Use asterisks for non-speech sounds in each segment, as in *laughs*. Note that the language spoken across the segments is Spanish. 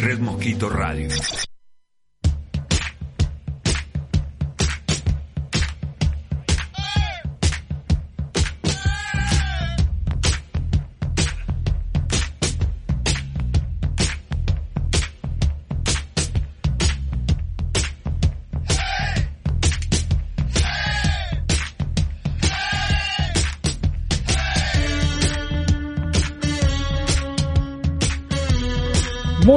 Red Mosquito Radio.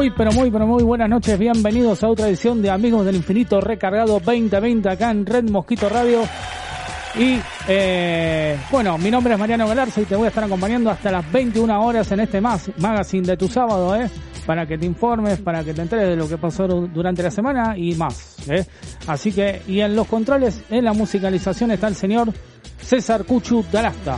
Muy, pero muy, pero muy buenas noches. Bienvenidos a otra edición de Amigos del Infinito Recargado 2020 acá en Red Mosquito Radio. Y eh, bueno, mi nombre es Mariano Galarza y te voy a estar acompañando hasta las 21 horas en este más magazine de tu sábado, ¿eh? Para que te informes, para que te enteres de lo que pasó durante la semana y más, ¿eh? Así que, y en los controles, en la musicalización está el señor César Cuchu Dalasta.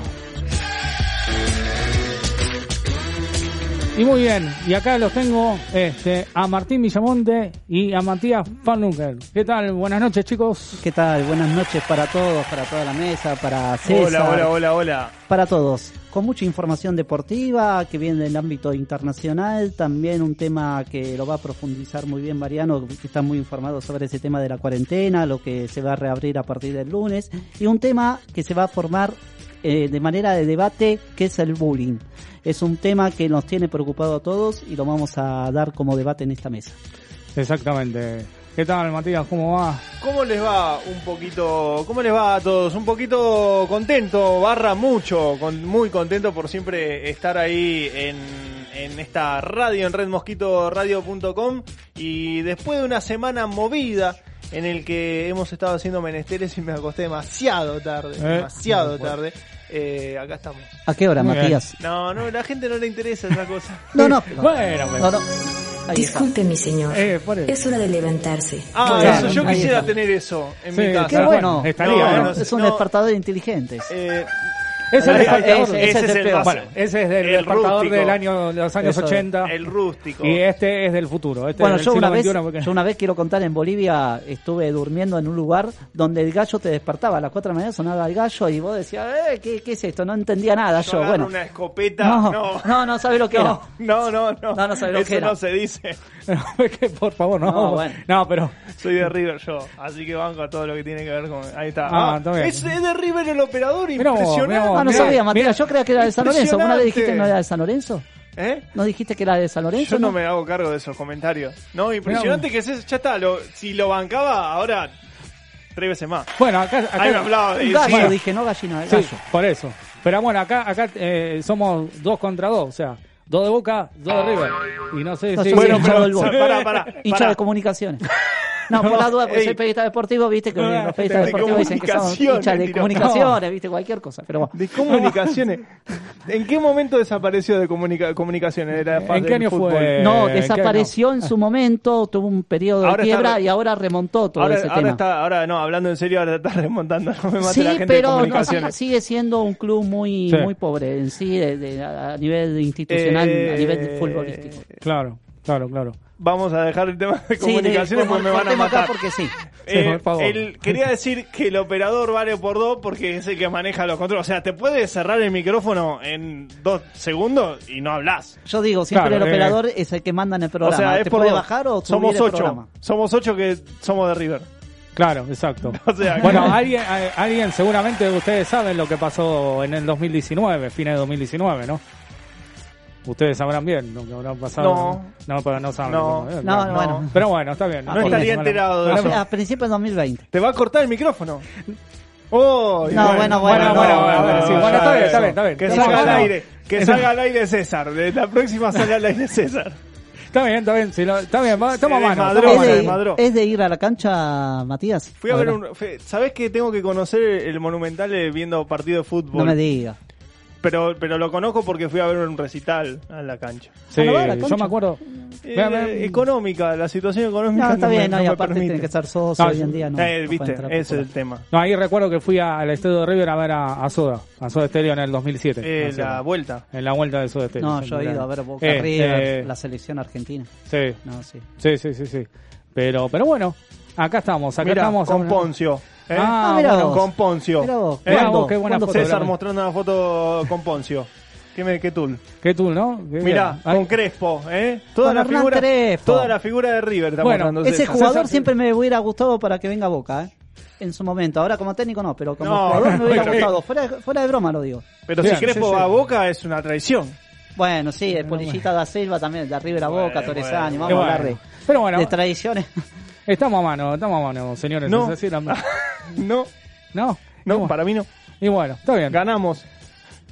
Y muy bien, y acá los tengo este, a Martín Villamonte y a Matías Farnunker. ¿Qué tal? Buenas noches, chicos. ¿Qué tal? Buenas noches para todos, para toda la mesa, para César. Hola, hola, hola, hola. Para todos. Con mucha información deportiva que viene del ámbito internacional, también un tema que lo va a profundizar muy bien Mariano, que está muy informado sobre ese tema de la cuarentena, lo que se va a reabrir a partir del lunes, y un tema que se va a formar eh, de manera de debate, que es el bullying. Es un tema que nos tiene preocupado a todos y lo vamos a dar como debate en esta mesa. Exactamente. ¿Qué tal, Matías? ¿Cómo va? ¿Cómo les va un poquito? ¿Cómo les va a todos? Un poquito contento, barra mucho, con, muy contento por siempre estar ahí en, en esta radio, en redmosquitoradio.com y después de una semana movida en el que hemos estado haciendo menesteres y me acosté demasiado tarde, Eh, demasiado tarde. Eh, acá estamos. ¿A qué hora, Muy bien. Matías? No, no, la gente no le interesa esa cosa. *laughs* No, no. *laughs* Bueno, no, no. Ahí está. Disculpe, mi señor. Eh. Es hora de levantarse. Ah, Claro, eso, yo quisiera está. tener eso en Sí, mi casa. Qué bueno. estaría, No, ¿no? no, es un No. despertador inteligente. Eh, Es el Ese- despertador. ese- ese es el Bueno, ese es del El despertador rústico. del año, de los años Eso es. 80. el rústico. Y este es del futuro. Este Bueno, es del yo siglo una, vez, porque- yo una vez quiero contar en Bolivia, estuve durmiendo en un lugar donde el gallo te despertaba. A las 4 de la mañana sonaba el gallo y vos decías, eh, ¿qué, qué es esto? No entendía nada Yo yo. Bueno, una escopeta. no, No, no, no, sabés lo que *laughs* era. no, no, no. No, no sabés lo Eso que era. no se dice. *laughs* Es que, por favor, no. No, bueno. No, pero. Soy de River yo, así que banco a todo lo que tiene que ver con. Ahí está. Ah, bien. es, es de River el operador, Mirá vos, impresionante. mirá vos, Ah, no sabía, Matías. Yo creía que era de San Lorenzo. ¿Una vez dijiste que no era de San Lorenzo? ¿Eh? ¿No dijiste que era de San Lorenzo? Yo no me hago cargo de esos comentarios. No, impresionante que es, ya está. Lo, si lo bancaba, ahora tres veces más. Bueno, acá. acá Ahí me hablaba de gallo, Bueno. dije, no gallina, Sí, gallo. por eso. Pero bueno, acá, acá eh, somos dos contra dos. O sea, dos de Boca, dos de River. Y no sé si. Bueno, pero- pará, pará, Hincha de comunicaciones. No, por la duda, porque Ey. soy periodista deportivo, viste que Ah, los periodistas de deportivos dicen que son hinchas de comunicaciones, viste, cualquier cosa. Pero bueno. De comunicaciones. ¿En qué momento desapareció de comunica- comunicaciones? Era ¿En parte qué año fútbol. fue? No, Eh, desapareció en su momento, tuvo un periodo de Ahora quiebra y ahora remontó todo Ahora, ese ahora tema. está, ahora no, hablando en serio, ahora está remontando. No me mate Sí, la gente de pero no, sigue siendo un club muy Sí. muy pobre en sí, de- de- a nivel institucional, Eh, a nivel futbolístico. Claro, claro, claro. Vamos a dejar el tema de Sí, comunicaciones porque me van a matar. porque sí. Eh, Sí, por favor. el- quería decir que el operador vale por dos porque es el que maneja los controles. O sea, te puede cerrar el micrófono en dos segundos y no hablas. Yo digo, siempre Claro, el eh. operador es el que manda en el programa. o sea, es ¿Te por puede dos. bajar o somos ocho. programa? Somos ocho que somos de River. Claro, exacto. *laughs* O sea, Bueno, alguien, alguien seguramente ustedes saben lo que pasó en el 2019, fines de 2019, ¿no? Ustedes sabrán bien lo que habrá pasado. No. no, pero no saben. No. No, bueno. Pero bueno, está bien. No Ah, estaría Bueno, enterado de bueno, eso. A principios de 2020. ¿Te va a cortar el micrófono? Oh, No, bueno, bueno, bueno, no, bueno, no, a ver, no, sí, no, bueno, ya está bien, está bien, está bien. Que No, salga no, al no. aire. Que salga al aire César. De la próxima salga al aire César. Está bien, está bien. si lo- está bien, estamos a mano. a ¿Es mano. de, es de ir a la cancha, Matías? Fui a ver un. ¿Sabés que tengo que conocer el Monumental eh, viendo partido de fútbol? No me digas. Pero, pero lo conozco porque fui a ver un recital a la cancha. Sí, ¿A la bala, yo me acuerdo. Eh, económica, la situación económica. No, está me- bien, no, y me aparte tiene que ser socio No, hoy en día. No, Eh, no viste, ese es el tema. No, ahí recuerdo que fui al estadio de River a ver a, a Soda, a Soda Stereo en el 2007. Eh, Así la vuelta. En la vuelta de Soda Stereo. No, yo he ido a ver Boca Eh, River, eh, la selección argentina. Sí, No, sí. sí, sí, sí, sí. Pero, pero bueno, acá estamos, acá Mira, estamos. con Poncio. ¿Eh? Ah, Ah, mira bueno. vos. Con Poncio. Mirá vos, Eh, Mirá vos, qué buena ¿Cuándo foto. César Pero- mostrando una foto con Poncio. ¿Qué, me, qué tul? ¿Qué tú, no? Qué Mirá, bien. Con Crespo, ¿eh? Toda Con la Hernán figura, Crespo. toda la figura de River Bueno, Ese César. jugador César- siempre me hubiera gustado para que venga a Boca, ¿eh? En su momento. Ahora como técnico no, pero como No, jugador me hubiera gustado. Fuera, de- fuera de broma lo digo. Pero Bien, si Crespo sí, sí. va a Boca es una traición. Bueno, sí, el Polillita da Silva también, de River a Bueno, Boca, Torresani, bueno. vamos a hablar bueno. de, Pero bueno, de tradiciones. Estamos a mano, estamos a mano, señores. No. ¿es *laughs* así, no? No, No, no, bueno, para mí no. Y bueno, está bien. Ganamos.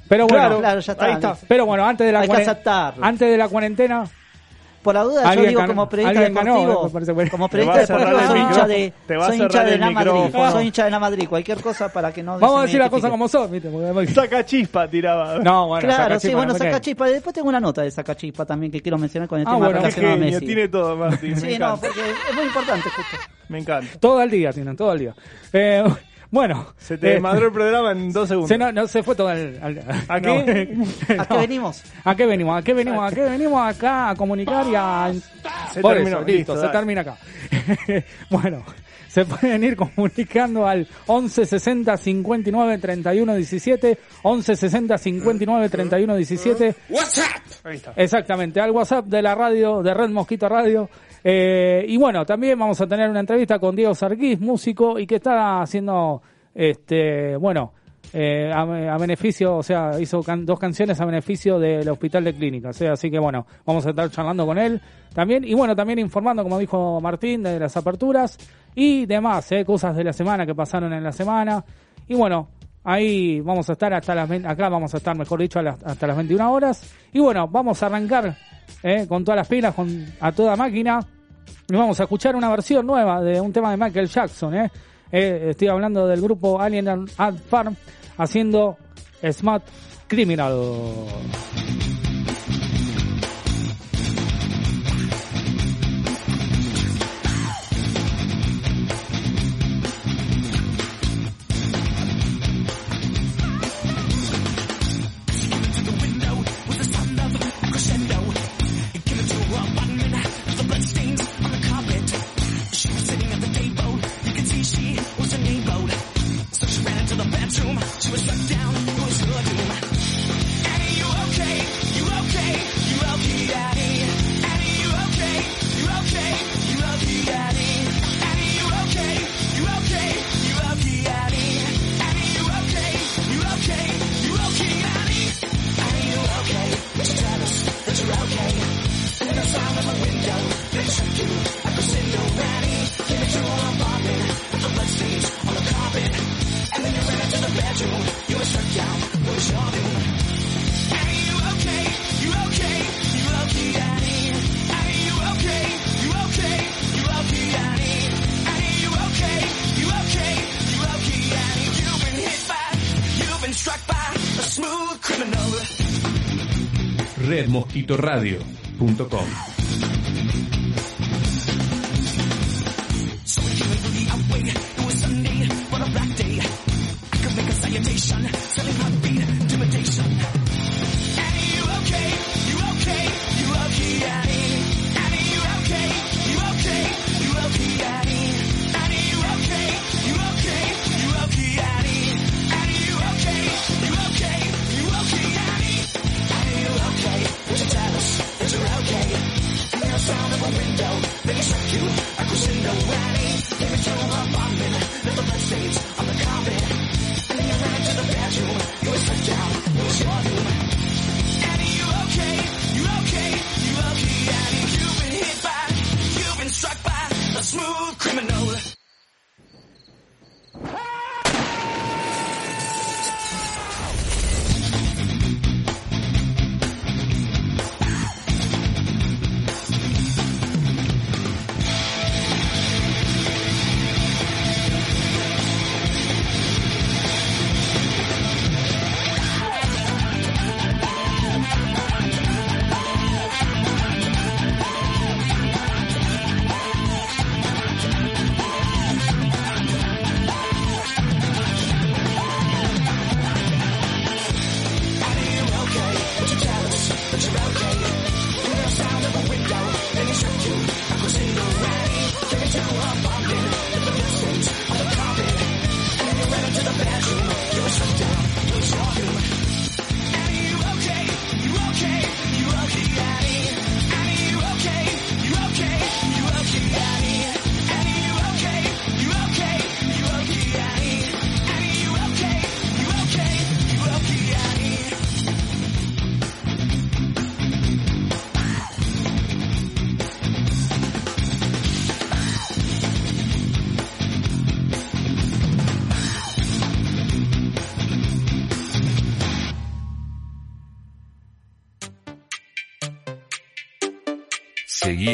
Pero bueno, Claro, claro, ya está. Ahí está. pero bueno, antes de la Hay que cuaren- aceptarlo. antes de la cuarentena, Por la duda, yo digo ganó- como periodista ganó, deportivo, bueno. como periodista deportivo soy hincha de, soy hincha de la Madrid, soy hincha de la Madrid, cualquier cosa para que no vamos a decir las cosas como son, Saca chispa tiraba. No, bueno, claro, saca sí, chispa, bueno, saca chispa. Después tengo una nota de saca chispa también que quiero mencionar con el Ah, tema relacionado a Messi. tiene todo, Martín. Sí, no, porque es muy importante justo. Me encanta. Todo el día tienen, todo el día. Eh, bueno. Se te eh, madró el programa en dos segundos. se, no, no, se fue todo el... al- ¿A no, qué? *laughs* ¿A qué no. venimos? ¿A qué venimos? ¿A qué venimos? ¿A qué venimos acá a comunicar y a... Se Por terminó, eso, listo, listo, se termina acá. *laughs* bueno, se pueden ir comunicando al 11 60 59 31 17, 11 60 59 31 17, Ahí está. exactamente, al WhatsApp de la radio, de Red Mosquito Radio. Eh, y bueno, también vamos a tener una entrevista con Diego Sarquís, músico, y que está haciendo, este, bueno, eh, a, beneficio, o sea, hizo dos canciones a beneficio del Hospital de Clínicas, ¿eh? así que bueno, vamos a estar charlando con él también, y bueno, también informando, como dijo Martín, de las aperturas y demás, ¿eh? cosas de la semana que pasaron en la semana, y bueno, ahí vamos a estar hasta las, acá vamos a estar, mejor dicho, hasta las 21 horas, y bueno, vamos a arrancar ¿eh? con todas las pilas, con, a toda máquina, y vamos a escuchar una versión nueva de un tema de Michael Jackson, ¿eh? Eh, estoy hablando del grupo Alien Ant Farm haciendo Smart Criminal. redmosquitoradio.com you.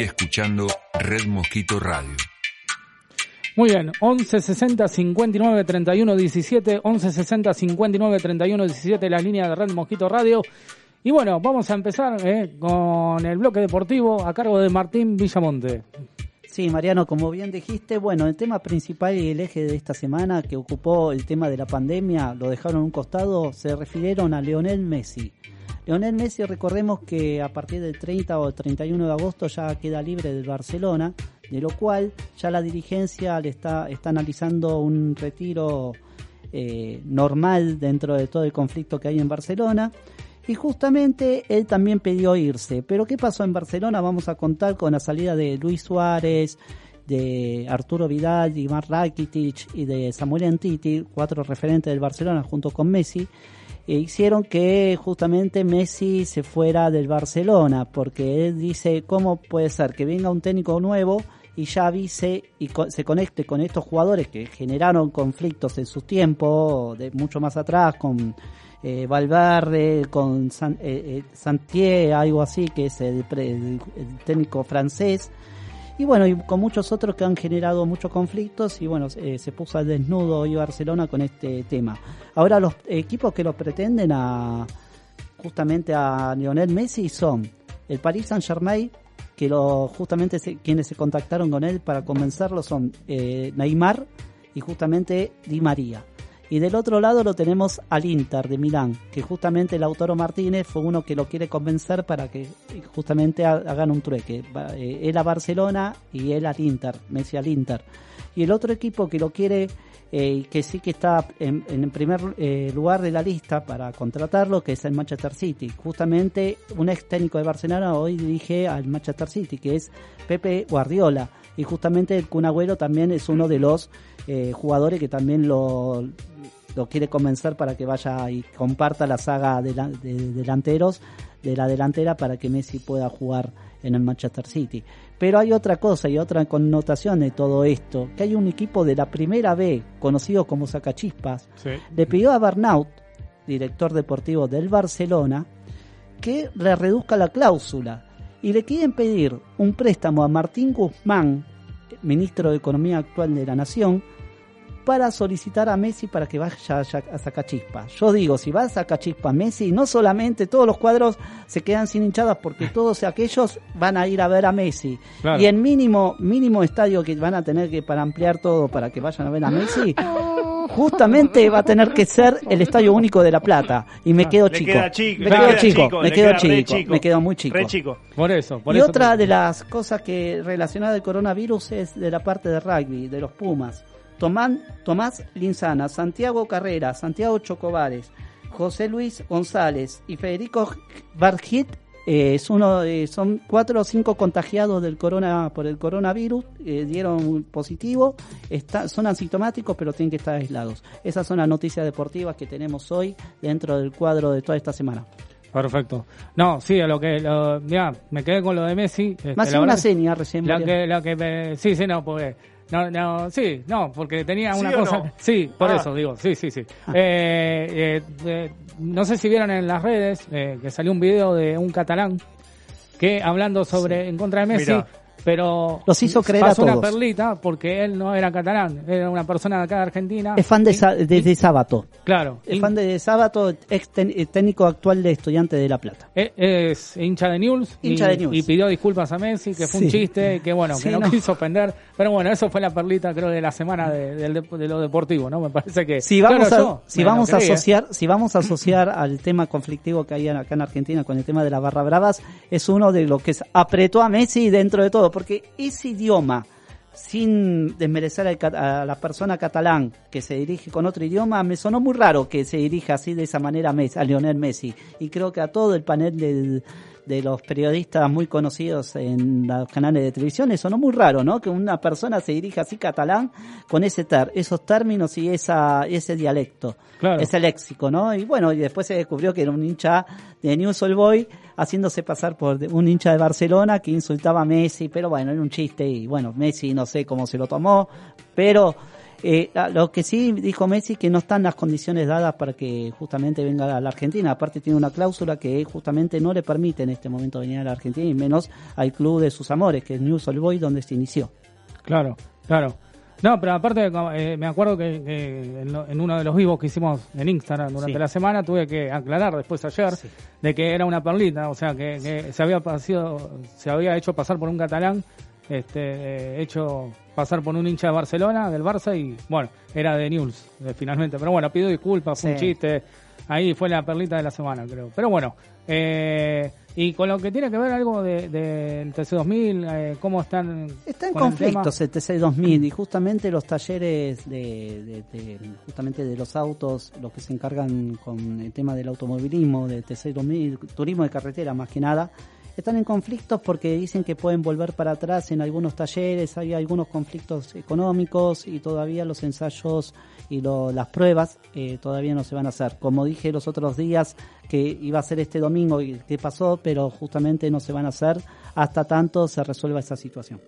Escuchando Red Mosquito Radio. Muy bien, 11 60 59 31 17, 11 60 59 31 17, la línea de Red Mosquito Radio. Y bueno, vamos a empezar eh, con el bloque deportivo a cargo de Martín Villamonte. Sí, Mariano, como bien dijiste, bueno, el tema principal y el eje de esta semana que ocupó el tema de la pandemia, lo dejaron a un costado, se refirieron a Leonel Messi. Leonel Messi, recordemos que a partir del 30 o 31 de agosto ya queda libre del Barcelona, de lo cual ya la dirigencia le está, está analizando un retiro eh, normal dentro de todo el conflicto que hay en Barcelona. Y justamente él también pidió irse. Pero ¿qué pasó en Barcelona? Vamos a contar con la salida de Luis Suárez, de Arturo Vidal, Iván Rakitic y de Samuel Antiti, cuatro referentes del Barcelona junto con Messi, e hicieron que justamente Messi se fuera del Barcelona, porque él dice, ¿cómo puede ser que venga un técnico nuevo y ya avise y se conecte con estos jugadores que generaron conflictos en su tiempo, de mucho más atrás, con eh, Valverde, con San, eh, eh algo así, que es el, técnico francés. Y bueno, y con muchos otros que han generado muchos conflictos y bueno, eh, se puso al desnudo hoy Barcelona con este tema. Ahora los equipos que lo pretenden a justamente a Lionel Messi son el Paris Saint Germain, que lo, justamente quienes se contactaron con él para convencerlo son Neymar y justamente Di María. Y del otro lado lo tenemos al Inter de Milán, que justamente el Lautaro Martínez fue uno que lo quiere convencer para que justamente hagan un trueque. Eh, él a Barcelona y él al Inter, Messi al Inter. Y el otro equipo que lo quiere, eh, que sí que está en, en primer eh, lugar de la lista para contratarlo, que es el Manchester City. Justamente un ex técnico de Barcelona hoy dirige al Manchester City, que es Pepe Guardiola. Y justamente el Kun también es uno de los eh, jugadores que también lo, lo quiere convencer para que vaya y comparta la saga de, delanteros de la delantera para que Messi pueda jugar en el Manchester City. Pero hay otra cosa y otra connotación de todo esto, que hay un equipo de la primera B, conocido como Sacachispas, le pidió a Bernaut, director deportivo del Barcelona, que le reduzca la cláusula y le quieren pedir un préstamo a Martín Guzmán, ministro de Economía actual de la Nación, para solicitar a Messi para que vaya a sacar chispa. Yo digo, si va a sacar chispa Messi, no solamente todos los cuadros se quedan sin hinchadas porque *laughs* todos aquellos van a ir a ver a Messi. Y el mínimo, mínimo estadio que van a tener que para ampliar todo para que vayan a ver a Messi, *laughs* justamente va a tener que ser el Estadio Único de La Plata. Y me quedo chico. me quedo chico, me quedo chico, me quedo muy chico. Por eso, y otra de las cosas que relacionada al coronavirus es de la parte de rugby, de los Pumas. Tomás Linzana, Santiago Carrera, Santiago Chocobares, José Luis González y Federico Bargit eh, es uno, son cuatro o cinco contagiados del corona por el coronavirus, eh, dieron positivo, son asintomáticos pero tienen que estar aislados. Esas son las noticias deportivas que tenemos hoy dentro del cuadro de toda esta semana. Perfecto. No, sí, a lo que, lo, me quedé con lo de Messi. Este, Más una seña recién. La que, la que sí, sí, no, pues no, no, sí, no, porque tenía una cosa. *laughs* Sí, por ah. eso digo, sí, sí, sí. Ah. *laughs* Eh, eh, no sé si vieron en las redes eh, que salió un video de un catalán que hablando sobre en contra de Messi pero los hizo creer pasó a una perlita porque él no era catalán, era una persona de acá de Argentina. Es fan de, de, Sábato. Claro. Es fan de Sábato, ex eh, técnico actual de Estudiante de La Plata. Es, es hincha de News. Hincha y, de News. Y pidió disculpas a Messi, que fue un chiste, que bueno, que no, quiso ofender. Pero bueno, eso fue la perlita creo de la semana de, lo deportivo, ¿no? Me parece que... Si vamos a, si vamos a asociar, si vamos a asociar al tema conflictivo que hay acá en Argentina con el tema de la barra bravas, es uno de lo que apretó a Messi dentro de todo porque ese idioma, sin desmerecer a la persona catalán que se dirige con otro idioma, me sonó muy raro que se dirija así de esa manera a, Lionel Messi. Y creo que a todo el panel del, de los periodistas muy conocidos en los canales de televisión, eso no muy raro, ¿no? Que una persona se dirija así catalán con ese ter, esos términos y esa, ese dialecto, ese léxico, ¿no? Y bueno, y después se descubrió que era un hincha de News All Boy haciéndose pasar por un hincha de Barcelona que insultaba a Messi, pero bueno, era un chiste y bueno, Messi no sé cómo se lo tomó, pero Eh, lo que sí dijo Messi que no están las condiciones dadas para que justamente venga a la Argentina. Aparte tiene una cláusula que justamente no le permite en este momento venir a la Argentina y menos al club de sus amores, que es News Old Boys, donde se inició. Claro, claro. No, pero aparte, eh, me acuerdo que, que en, lo- en uno de los vivos que hicimos en Instagram durante Sí. la semana tuve que aclarar después ayer Sí. de que era una perlita, o sea, que, que se había pasado, se había hecho pasar por un catalán, este, eh, hecho pasar por un hincha de Barcelona, del Barça, y bueno, era de News, eh, finalmente. Pero bueno, pido disculpas, fue un chiste. Ahí fue la perlita de la semana, creo. Pero bueno, eh, y con lo que tiene que ver algo del de, del TC2000, eh, cómo están. Está en el conflictos el TC 2000 y justamente los talleres de, de- de- justamente de los autos, los que se encargan con el tema del automovilismo, de TC 2000, turismo de carretera más que nada, están en conflictos porque dicen que pueden volver para atrás en algunos talleres, hay algunos conflictos económicos y todavía los ensayos y lo- las pruebas eh, todavía no se van a hacer. Como dije los otros días que iba a ser este domingo y que pasó, pero justamente no se van a hacer hasta tanto se resuelva esa situación.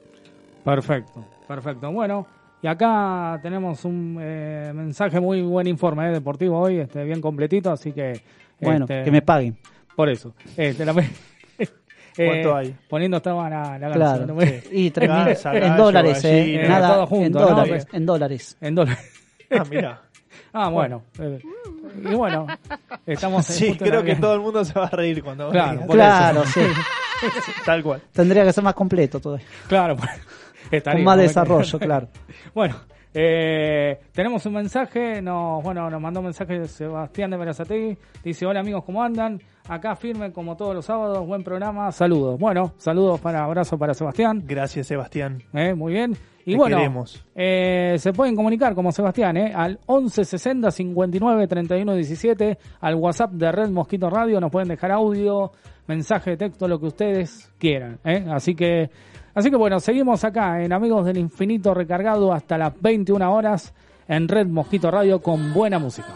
Perfecto, perfecto. Bueno, y acá tenemos un eh, mensaje muy buen informe eh, deportivo hoy, este, bien completito, así que. Bueno, este, que me paguen. Por eso. Este, la- ¿Cuánto hay? Poniendo estaba la, la Claro. ¿no? Y tres mil- Gansa, en gallo, dólares, eh. gallina. Nada, Todo junto, en dólares, en dólares. En dólares. *laughs* Ah, mira. Ah, bueno. eh, y bueno, estamos en Sí, creo que todo el mundo se va a reír cuando Claro, Claro, sí. *laughs* Tal cual. Tendría que ser más completo todo. Claro, estaría, Con más desarrollo, claro. *laughs* Bueno, eh, tenemos un mensaje, nos, bueno, nos mandó un mensaje Sebastián de Berazategui, dice, hola amigos, ¿cómo andan? Acá firme como todos los sábados, buen programa, saludos. Bueno, saludos para, abrazo para Sebastián, Gracias, Sebastián. eh, muy bien. Y Te bueno, queremos. eh, se pueden comunicar como Sebastián, eh, al 11 60 59 31 17, al WhatsApp de Red Mosquito Radio, nos pueden dejar audio, mensaje de texto, lo que ustedes quieran. eh. Así que, así que bueno, seguimos acá en Amigos del Infinito recargado hasta las 21 horas en Red Mosquito Radio con buena música.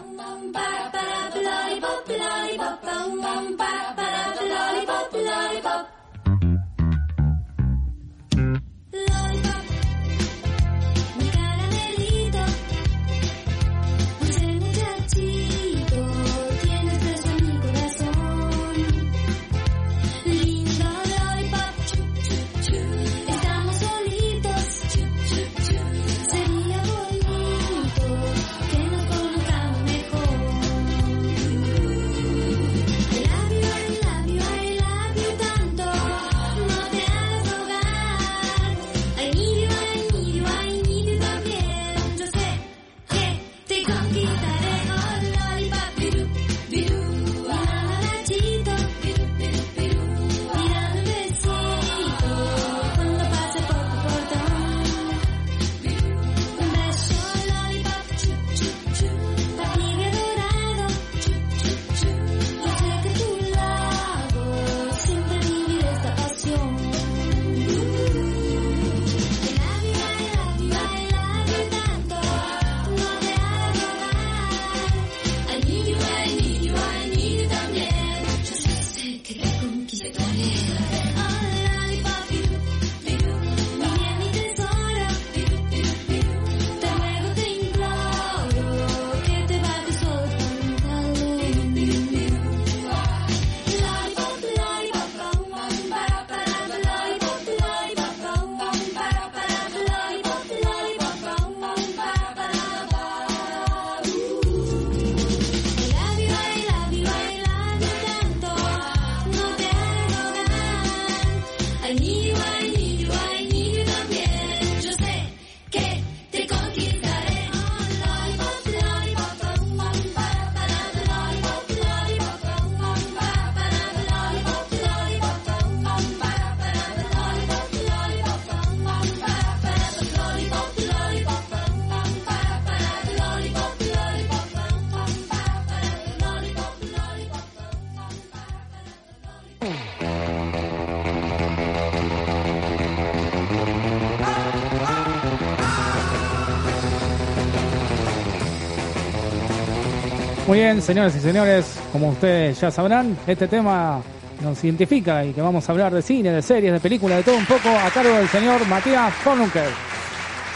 Muy bien, señoras y señores, como ustedes ya sabrán, este tema nos identifica y que vamos a hablar de cine, de series, de películas, de todo un poco a cargo del señor Matías Fornunker.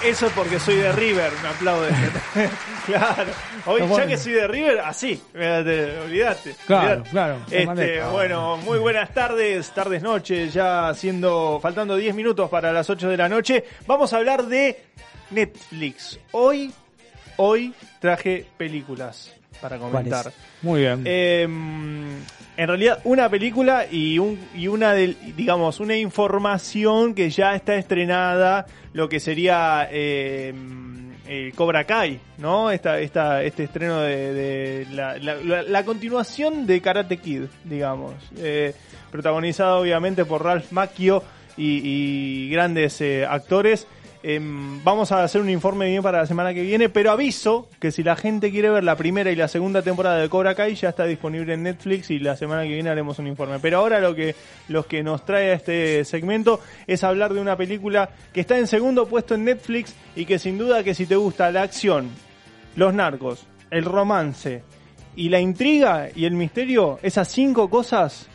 Eso es porque soy de River, me aplauden. *laughs* claro. Hoy, ya que soy de River, así. Olvídate. Claro, claro, te Este, bueno, muy buenas tardes, tardes, noches, ya siendo, faltando 10 minutos para las 8 de la noche. Vamos a hablar de Netflix. Hoy, hoy traje películas para comentar. Muy bien. Eh, en realidad, una película y, un, y una, del, digamos, una información que ya está estrenada, lo que sería eh, eh, Cobra Kai, ¿no? Esta, esta, este estreno de, de la, la- la- la continuación de Karate Kid, digamos. Eh, protagonizado obviamente por Ralph Macchio y, y grandes eh, actores. Em, vamos a hacer un informe bien para la semana que viene, pero aviso que si la gente quiere ver la primera y la segunda temporada de Cobra Kai ya está disponible en Netflix y la semana que viene haremos un informe. Pero ahora lo que que nos trae a este segmento es hablar de una película que está en segundo puesto en Netflix y que sin duda que si te gusta la acción, los narcos, el romance y la intriga y el misterio, esas cinco cosas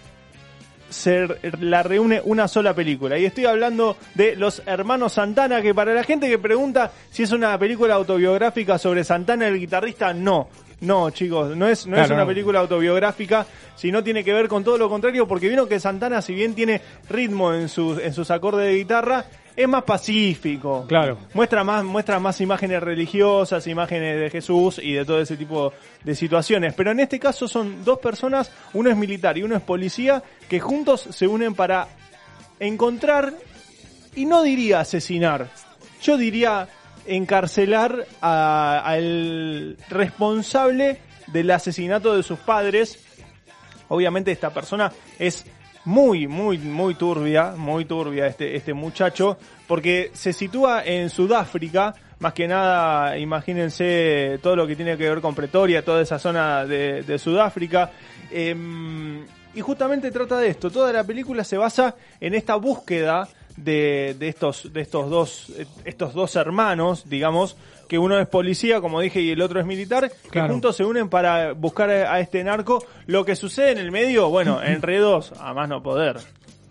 se la reúne una sola película. Y estoy hablando de Los Hermanos Santana, que para la gente que pregunta si es una película autobiográfica sobre Santana el guitarrista, no. No, chicos, no es, no es una no. película autobiográfica, sino tiene que ver con todo lo contrario, porque vieron que Santana, si bien tiene ritmo en sus, en sus acordes de guitarra, es más pacífico. Claro. Muestra más, muestra más imágenes religiosas, imágenes de Jesús y de todo ese tipo de situaciones. Pero en este caso son dos personas, uno es militar y uno es policía, que juntos se unen para encontrar, y no diría asesinar, yo diría encarcelar a- al responsable del asesinato de sus padres. Obviamente esta persona es muy, muy, muy turbia, muy turbia este, este muchacho, porque se sitúa en Sudáfrica, más que nada, imagínense todo lo que tiene que ver con Pretoria, toda esa zona de, de Sudáfrica. Em, y justamente trata de esto. Toda la película se basa en esta búsqueda de, de estos, de estos dos, eh, estos dos hermanos, digamos, que uno es policía, como dije, y el otro es militar, que juntos se unen para buscar a, este narco. Lo que sucede en el medio, bueno, *laughs* enredos a más no poder.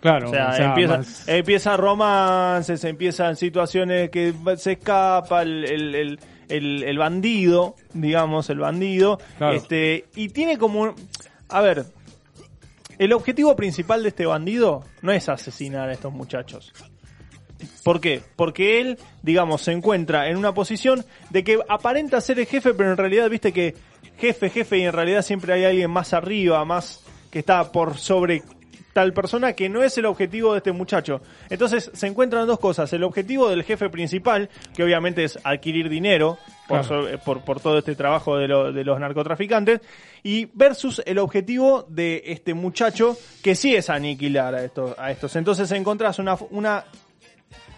claro. O sea, o sea, empieza, más- empieza romances, empiezan situaciones que se escapa el, el, el, el- el bandido, digamos, el bandido. Claro. Este, y tiene como un- A ver, el objetivo principal de este bandido no es asesinar a estos muchachos. ¿Por qué? Porque él, digamos, se encuentra en una posición de que aparenta ser el jefe, pero en realidad, viste que jefe, jefe, y en realidad siempre hay alguien más arriba, más que está por sobre tal persona que no es el objetivo de este muchacho. Entonces se encuentran dos cosas. El objetivo del jefe principal, que obviamente es adquirir dinero por, Claro. sobre- por, por todo este trabajo de, lo- de los narcotraficantes, y versus el objetivo de este muchacho, que sí es aniquilar a estos. A estos. Entonces encontrás una, una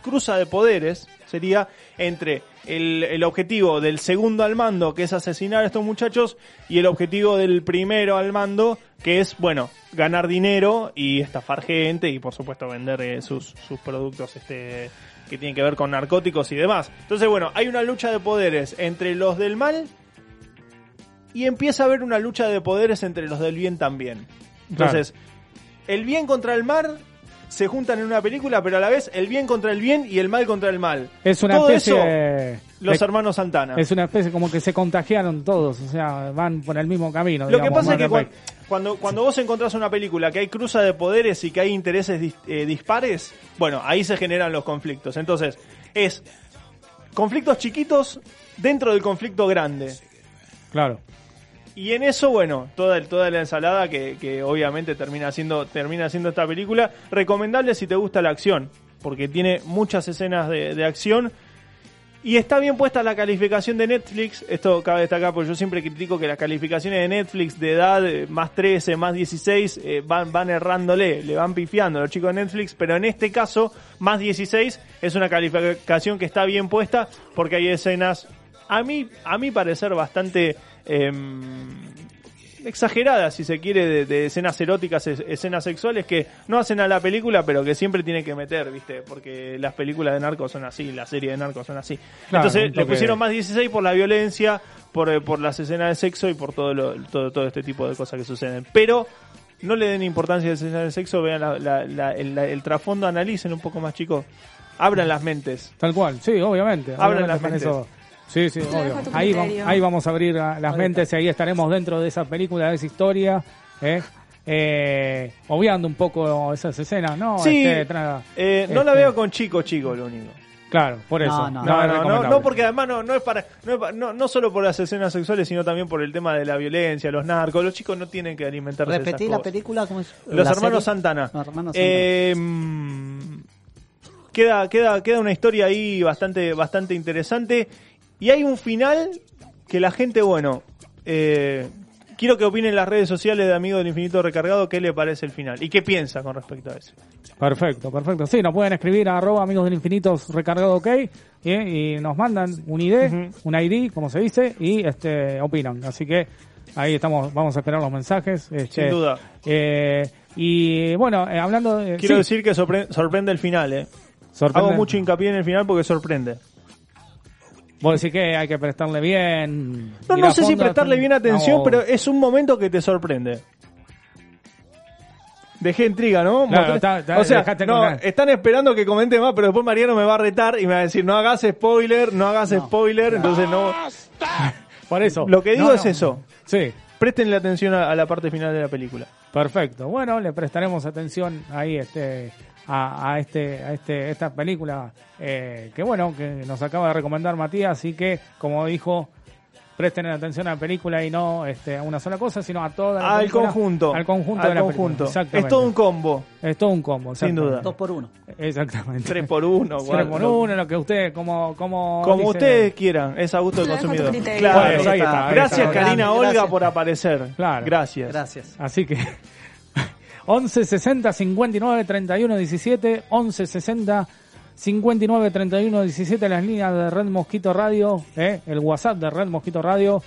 cruza de poderes sería entre el, el objetivo del segundo al mando, que es asesinar a estos muchachos, y el objetivo del primero al mando, que es, bueno, ganar dinero y estafar gente y por supuesto vender eh, sus, sus productos este, que tienen que ver con narcóticos y demás. Entonces, bueno, hay una lucha de poderes entre los del mal y empieza a haber una lucha de poderes entre los del bien también. Entonces, el bien contra el mal se juntan en una película, pero a la vez el bien contra el bien y el mal contra el mal. es una Todo especie eso, de- los hermanos Santana. Es una especie como que se contagiaron todos, o sea, van por el mismo camino. Lo que pasa es que cuando, cuando vos encontrás una película que hay cruza de poderes y que hay intereses dis- eh, dispares, bueno, ahí se generan los conflictos. Entonces, es conflictos chiquitos dentro del conflicto grande. Claro. Y en eso, bueno, toda, toda la ensalada que, que obviamente termina siendo, termina siendo esta película. Recomendable si te gusta la acción, porque tiene muchas escenas de, de acción. Y está bien puesta la calificación de Netflix. Esto cabe destacar porque yo siempre critico que las calificaciones de Netflix de edad eh, más 13, más 16 eh, van, van errándole, le van pifiando a los chicos de Netflix. Pero en este caso, más 16 es una calificación que está bien puesta porque hay escenas, a mí, a mi parecer, bastante em, exageradas, si se quiere, de, de escenas eróticas, es- escenas sexuales que no hacen a la película, pero que siempre tiene que meter, ¿viste? Porque las películas de narcos son así, la serie de narcos son así. Claro, Entonces le pusieron más 16 por la violencia, por, eh, por las escenas de sexo y por todo, lo, todo, todo este tipo de cosas que suceden. Pero no le den importancia a las escenas de sexo, vean la- la- la- el, la- el trasfondo, analicen un poco más, chicos. Abran las mentes. Tal cual, sí, obviamente. Abran obviamente las mentes. eso- Sí, sí, obvio. Ahí, va- criterio. ahí vamos a abrir a- las mentes y ahí estaremos dentro de esa película, de esa historia. ¿eh? Eh, obviando un poco esas escenas, ¿no? Sí, Este, tra- eh, no la este, veo con chico chico, lo único. Claro, por eso. No, no. No, es no, no, no, porque además no, no es para, no, es pa- no, no solo por las escenas sexuales, sino también por el tema de la violencia, los narcos. Los chicos no tienen que alimentarse esas Repetí la cosas. película, ¿cómo es? Los La hermanos serie. Santana. Los hermanos Eh, mm, queda, queda, queda una historia ahí bastante, bastante interesante. Y hay un final que la gente, bueno, eh, quiero que opinen en las redes sociales de Amigos del Infinito Recargado qué le parece el final y qué piensa con respecto a eso. Perfecto, perfecto. Sí, nos pueden escribir a arroba amigos del infinito recargado ok ¿eh? y nos mandan un ID, un ID, como se dice, y este opinan. Así que ahí estamos, vamos a esperar los mensajes. este, Sin duda. eh, y bueno, eh, hablando de... Quiero sí, decir que sorpre- sorprende el final, eh. sorprende- Hago mucho hincapié en el final porque sorprende. Vos decís que hay que prestarle bien... No, no sé si prestarle bien atención, no, pero es un momento que te sorprende. Dejé intriga, ¿no? Claro, Mostré- está- está- o sea, no, con están esperando que comente más, pero después Mariano me va a retar y me va a decir, no hagas spoiler, no hagas spoiler, entonces no... *laughs* Por eso. Lo que digo No, es eso. Sí, Prestenle atención a, a la parte final de la película. Perfecto. Bueno, le prestaremos atención ahí este a, a este a este esta película eh, que bueno que nos acaba de recomendar Matías y que como dijo presten atención a la película y no este, a una sola cosa sino a toda la Al película, conjunto. al conjunto Al de la conjunto. película. Es todo un combo. es todo un combo Sin duda. Dos por uno. exactamente Tres por uno. Tres por uno lo que usted como como Como dice- ustedes quieran, es a gusto del consumidor. Claro, Bueno, ahí está, ahí Gracias. Karina Olga gracias. por aparecer. Claro. Gracias. Gracias. Así que 11 60 59 31 17 11 60 59 31 17 las líneas de Red Mosquito Radio, eh, el WhatsApp de Red Mosquito Radio.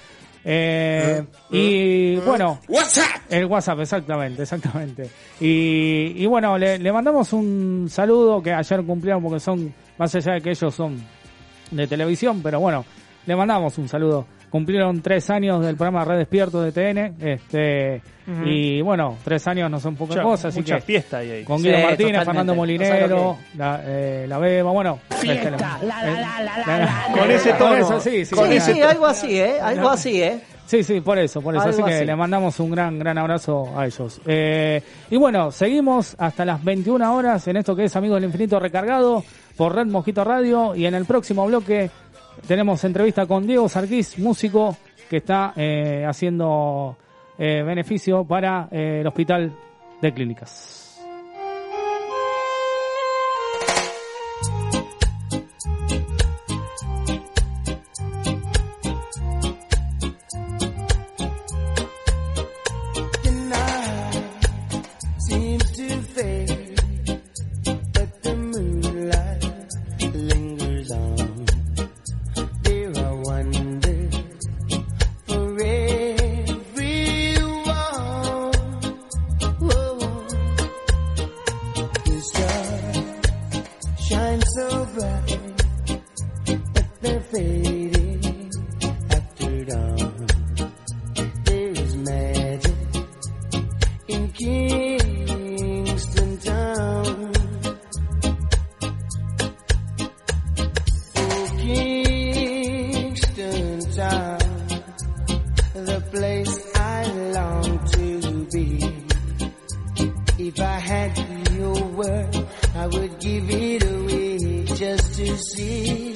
eh, y bueno, el WhatsApp, exactamente, exactamente. Y, y bueno, le, le mandamos un saludo que ayer cumplieron porque son, más allá de que ellos son de televisión, pero bueno, le mandamos un saludo. Cumplieron tres años del programa Red Despierto de TN, este, y bueno, tres años no son poca Mucha, cosa, así mucha que fiesta ahí. ahí. con Sí, Guido Martínez, totalmente. Fernando Molinero, la, eh, la Beba, bueno. este, Con ese tono. eso, sí, sí, Con sí, ese sí, algo así, ¿eh? Algo así, ¿eh? Sí, sí, por eso, por eso. Algo Así que así. le mandamos un gran, gran abrazo a ellos. Eh, y bueno, seguimos hasta las 21 horas en esto que es Amigos del Infinito recargado por Red Mosquito Radio. Y en el próximo bloque tenemos entrevista con Diego Sarquís, músico que está eh, haciendo eh, beneficio para eh, el Hospital de Clínicas. Give it away just to see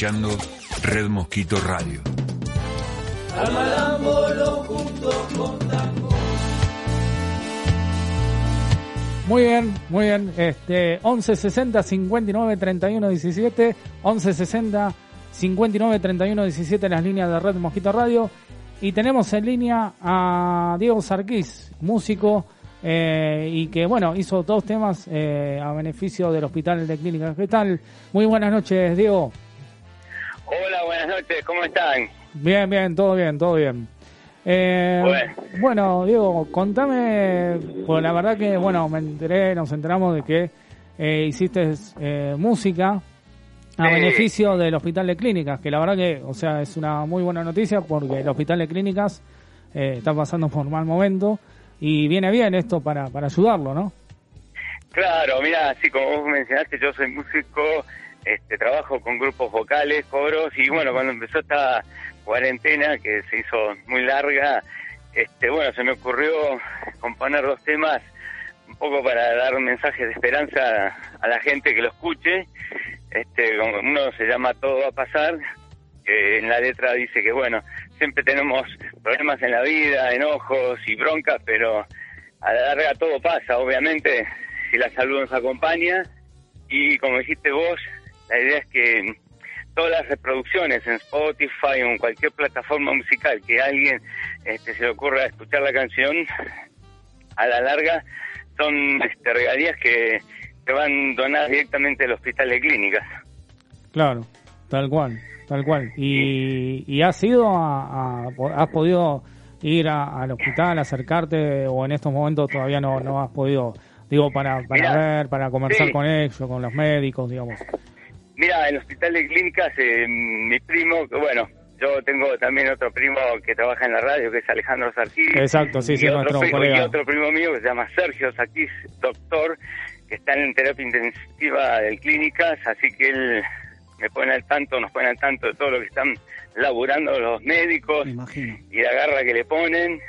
escuchando Red Mosquito Radio. Muy bien, muy bien. Este 11 60 59 31 17 11 60 59 31 17 en las líneas de Red Mosquito Radio y tenemos en línea a Diego Sarquís, músico eh, y que bueno hizo dos temas eh, a beneficio del Hospital de Clínicas. ¿Qué tal? Muy buenas noches, Diego. Noches, ¿cómo están? Bien, bien, todo bien, todo bien. Eh, Bueno. bueno, Diego, contame, pues la verdad que, bueno, me enteré, nos enteramos de que eh, hiciste eh, música a Sí. beneficio del Hospital de Clínicas, que la verdad que, o sea, es una muy buena noticia porque el Hospital de Clínicas eh, está pasando por mal momento y viene bien esto para, para ayudarlo, ¿no? Claro, mira, así como vos mencionaste, yo soy músico, este, trabajo con grupos vocales, coros, y bueno, cuando empezó esta cuarentena que se hizo muy larga, este, bueno, se me ocurrió componer dos temas un poco para dar mensajes de esperanza a la gente que lo escuche. Este, uno se llama Todo va a pasar, que en la letra dice que bueno, siempre tenemos problemas en la vida, enojos y broncas, pero a la larga todo pasa, obviamente, si la salud nos acompaña. Y como dijiste vos, la idea es que todas las reproducciones en Spotify o en cualquier plataforma musical que a alguien este, se le ocurra escuchar la canción, a la larga son este, regalías que, que van donadas directamente al hospital de clínicas. Claro, tal cual, tal cual. Y, y has ido a, a- has podido ir a- al hospital, acercarte, o en estos momentos todavía no, no has podido, digo, para, para Mirá, ver, para conversar sí. con ellos, con los médicos, digamos. Mira, en el hospital de clínicas, eh, mi primo, que bueno, yo tengo también otro primo que trabaja en la radio, que es Alejandro Sarkis. Exacto, sí, sí, y otro nuestro primo- colega. Y otro primo mío que se llama Sergio Sarkis, doctor, que está en terapia intensiva del clínicas, así que él me pone al tanto, nos pone al tanto de todo lo que están laburando los médicos y la garra que le ponen.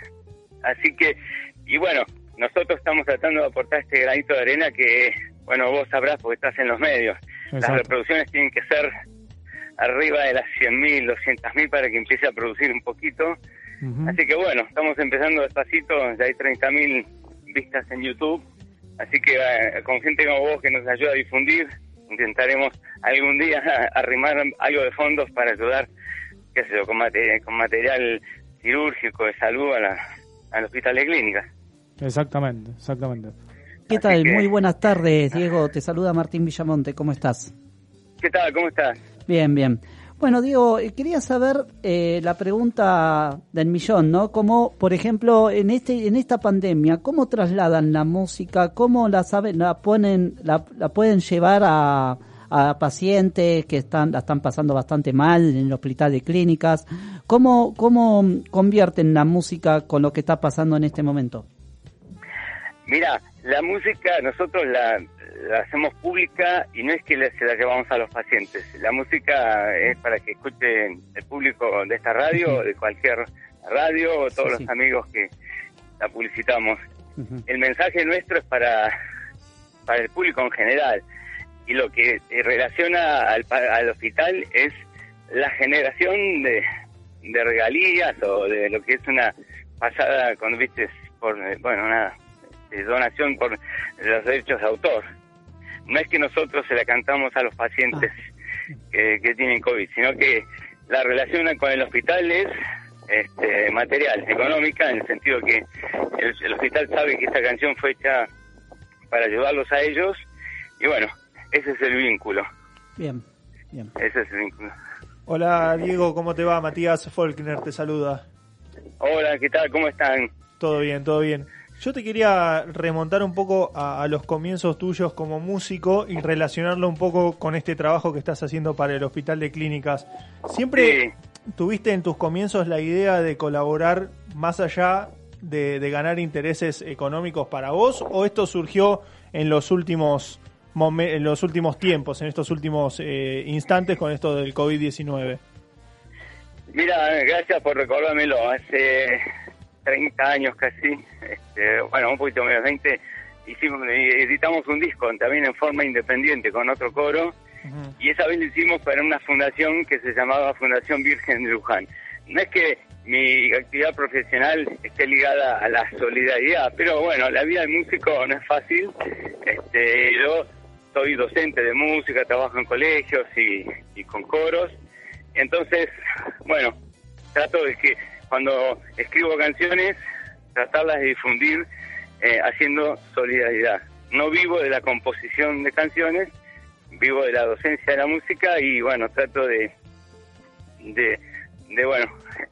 Así que, y bueno, nosotros estamos tratando de aportar este granito de arena que, bueno, vos sabrás porque estás en los medios. Las reproducciones tienen que ser arriba de las 100.000, 200.000 para que empiece a producir un poquito. Así que bueno, estamos empezando despacito, ya hay 30.000 vistas en YouTube. Así que eh, con gente como vos que nos ayuda a difundir, intentaremos algún día *laughs* arrimar algo de fondos para ayudar, qué sé yo, con, mate- con material quirúrgico de salud a la, al hospital de clínicas. Exactamente, exactamente. ¿Qué tal? que- Muy buenas tardes, Diego. Te saluda Martín Villamonte. ¿Cómo estás? ¿Qué tal? ¿Cómo estás? Bien, bien. Bueno, Diego, eh, quería saber eh, la pregunta del millón, ¿no? Como, por ejemplo, en este en esta pandemia, ¿cómo trasladan la música? ¿Cómo la saben, la ponen, la, la pueden llevar a, a pacientes que están la están pasando bastante mal en el hospital de clínicas? ¿Cómo cómo convierten la música con lo que está pasando en este momento? Mira, la música nosotros la, la hacemos pública y no es que se la llevamos a los pacientes. La música es para que escuchen el público de esta radio, de cualquier radio, o todos Sí, los amigos que la publicitamos. El mensaje nuestro es para, para el público en general. Y lo que relaciona al, al hospital es la generación de, de regalías o de lo que es una pasada, cuando viste, por, eh, bueno, una eh, donación por los derechos de autor. No es que nosotros se la cantamos a los pacientes que, que tienen COVID, sino que la relación con el hospital es este, material, económica, en el sentido que el, el hospital sabe que esta canción fue hecha para ayudarlos a ellos y bueno, ese es el vínculo, Bien, bien. ese es el vínculo. Hola Diego, ¿cómo te va? Matías Faulkner te saluda. Hola, ¿qué tal? ¿Cómo están? Todo bien, todo bien. Yo te quería remontar un poco a, a los comienzos tuyos como músico y relacionarlo un poco con este trabajo que estás haciendo para el Hospital de Clínicas. ¿Siempre tuviste en tus comienzos la idea de colaborar más allá de, de ganar intereses económicos para vos o esto surgió en los últimos en los últimos tiempos, en estos últimos eh, instantes con esto del COVID-19? Mira, gracias por recordármelo. Hace 30 años casi, este, bueno, un poquito menos, 20, hicimos, editamos un disco también en forma independiente con otro coro y esa vez lo hicimos para una fundación que se llamaba Fundación Virgen de Luján. No es que mi actividad profesional esté ligada a la solidaridad, pero bueno, la vida del músico no es fácil. Este, yo soy docente de música, trabajo en colegios y, y con coros. Entonces, bueno, trato de que cuando escribo canciones, tratarlas de difundir eh, haciendo solidaridad. No vivo de la composición de canciones, vivo de la docencia de la música y bueno, trato de, de, bueno,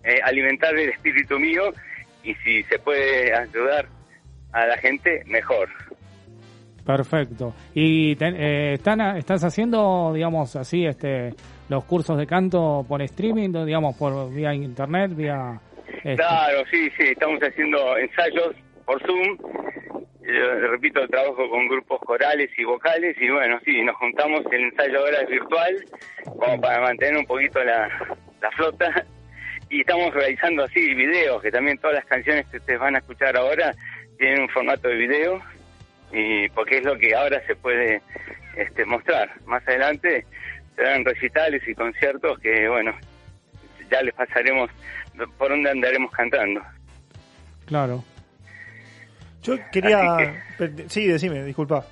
eh, alimentar el espíritu mío y si se puede ayudar a la gente, mejor. Perfecto. ¿Y ten- eh, están, estás haciendo, digamos, así, este, los cursos de canto por streaming, digamos, por vía internet, vía... este, Claro, sí, sí, estamos haciendo ensayos por Zoom. Eh, repito, trabajo con grupos corales y vocales y bueno, sí, nos juntamos, el ensayo ahora es virtual, como para mantener un poquito la, la flota. Y estamos realizando así videos, que también todas las canciones que ustedes van a escuchar ahora tienen un formato de video, y porque es lo que ahora se puede este, mostrar. Más adelante serán recitales y conciertos que, bueno, ya les pasaremos por dónde andaremos cantando. Claro. Yo quería... Sí, decime, disculpa.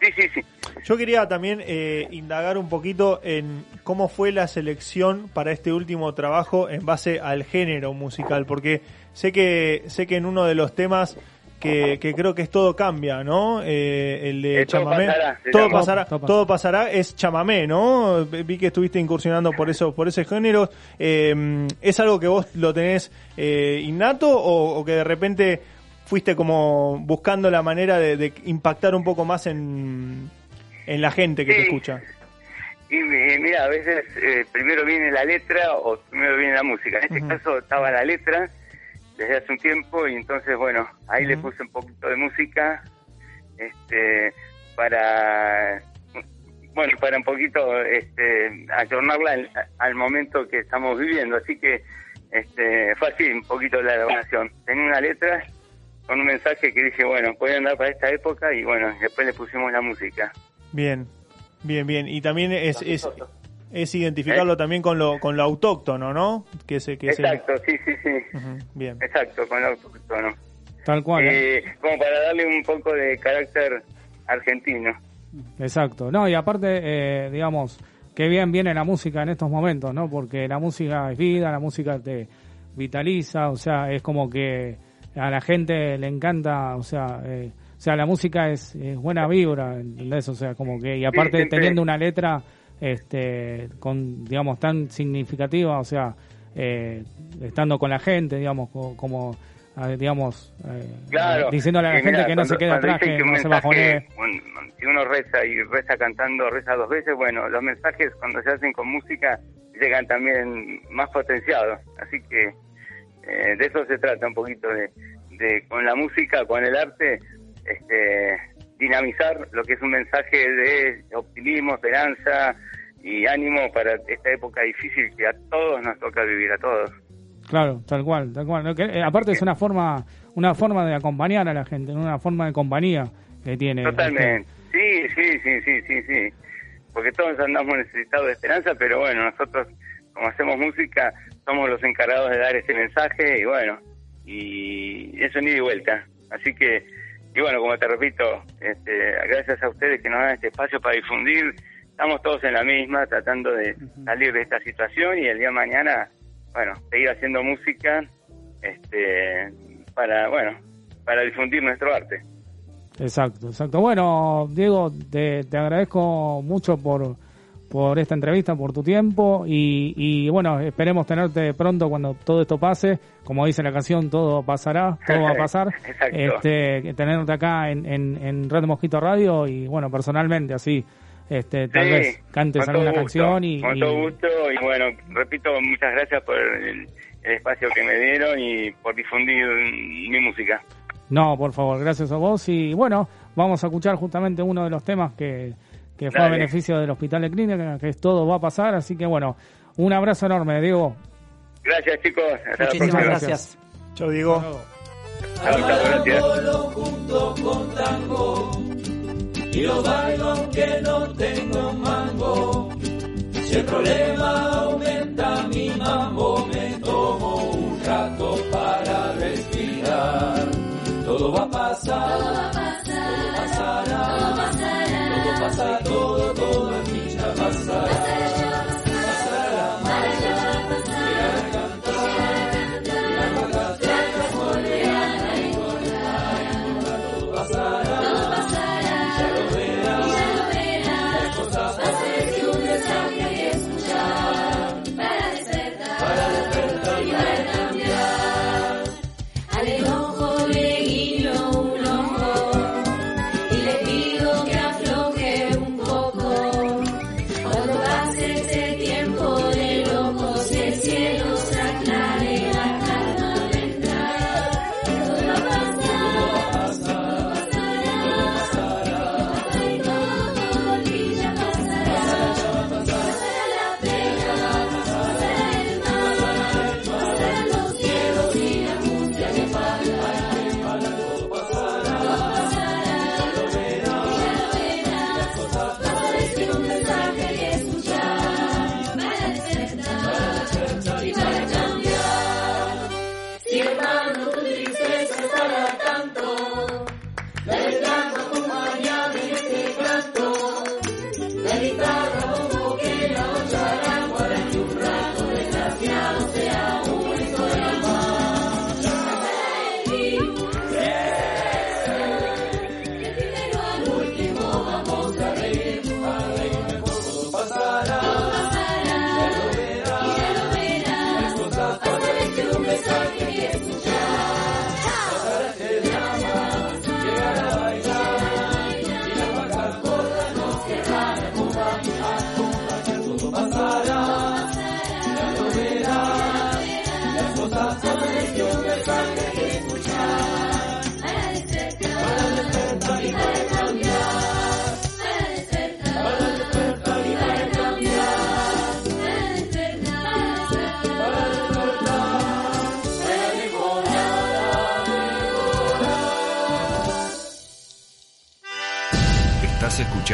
Sí, sí, sí. Yo quería también eh, indagar un poquito en cómo fue la selección para este último trabajo en base al género musical, porque sé que sé que en uno de los temas que, que creo que es todo cambia, ¿no? Eh, el de Eh, Todo chamamé, todo pasará, Todo pasará. todo pasará es chamamé, ¿no? Vi que estuviste incursionando por eso, por ese género. Eh, ¿Es algo que vos lo tenés eh, innato o, o que de repente fuiste como buscando la manera de, de impactar un poco más en, en la gente que te Sí. escucha? Y mira, a veces eh, primero viene la letra o primero viene la música. En este caso estaba la letra desde hace un tiempo y entonces, bueno, ahí le puse un poquito de música este para bueno, para un poquito este ayornarla al, al momento que estamos viviendo. Así que este fue así un poquito la elaboración. Tenía una letra con un mensaje que dije, bueno, puede andar para esta época y bueno, después le pusimos la música. Bien, bien, bien. Y también es, es, es identificarlo también con lo, con lo autóctono, ¿no? Que se, que se- Exacto, sí, sí, sí. Bien. Exacto, con el autóctono. Tal cual. ¿eh? Eh, como para darle un poco de carácter argentino. Exacto. No, y aparte, eh, digamos, qué bien viene la música en estos momentos, ¿no? Porque la música es vida, la música te vitaliza, o sea, es como que a la gente le encanta, o sea, eh, o sea, la música es, es buena vibra, ¿entendés? O sea, como que, y aparte siempre- teniendo una letra, este, con, digamos, tan significativa, o sea, eh, estando con la gente, digamos, co- como, eh, digamos, eh, Claro. diciéndole a la Y gente mira, que no se quede atrás, que un no se bajonee. un- si uno reza y reza cantando, reza dos veces, bueno, los mensajes cuando se hacen con música llegan también más potenciados. Así que eh, de eso se trata un poquito, de, de con la música, con el arte, este, dinamizar lo que es un mensaje de optimismo, esperanza y ánimo para esta época difícil que a todos nos toca vivir, a todos. Claro, tal cual, tal cual. Eh, aparte es una forma, una forma de acompañar a la gente, una forma de compañía que tiene. Totalmente. Sí, sí, sí, sí, sí, sí. Porque todos andamos necesitados de esperanza, pero bueno, nosotros como hacemos música, somos los encargados de dar ese mensaje y bueno, y eso ni de vuelta. Así que, y bueno, como te repito, este, gracias a ustedes que nos dan este espacio para difundir, estamos todos en la misma, tratando de salir de esta situación y el día de mañana, bueno, seguir haciendo música, este, para, bueno, para difundir nuestro arte. Exacto, exacto. Bueno, Diego, te, te agradezco mucho por, por esta entrevista, por tu tiempo y, y bueno, esperemos tenerte pronto cuando todo esto pase. Como dice la canción, todo pasará, todo va a pasar. *laughs* Exacto. Este, tenerte acá en, en, en Red Mosquito Radio y bueno, personalmente así, este, tal Sí, vez cantes alguna gusto, canción y, Con y- todo gusto y bueno, repito, muchas gracias por el, el espacio que me dieron y por difundir mi música. No, por favor, gracias a vos. Y bueno, vamos a escuchar justamente uno de los temas que, que fue a Dale. beneficio del Hospital de Clínica, que es Todo va a pasar. Así que bueno, un abrazo enorme, Diego. Gracias chicos. Hasta Muchísimas gracias. Yo digo, Chao, chao, gracias. junto con tango y lo bailo aunque no tengo mango. Si el problema aumenta mi mambo, me tomo un rato para respirar. Todo va a pasar, todo pasará, todo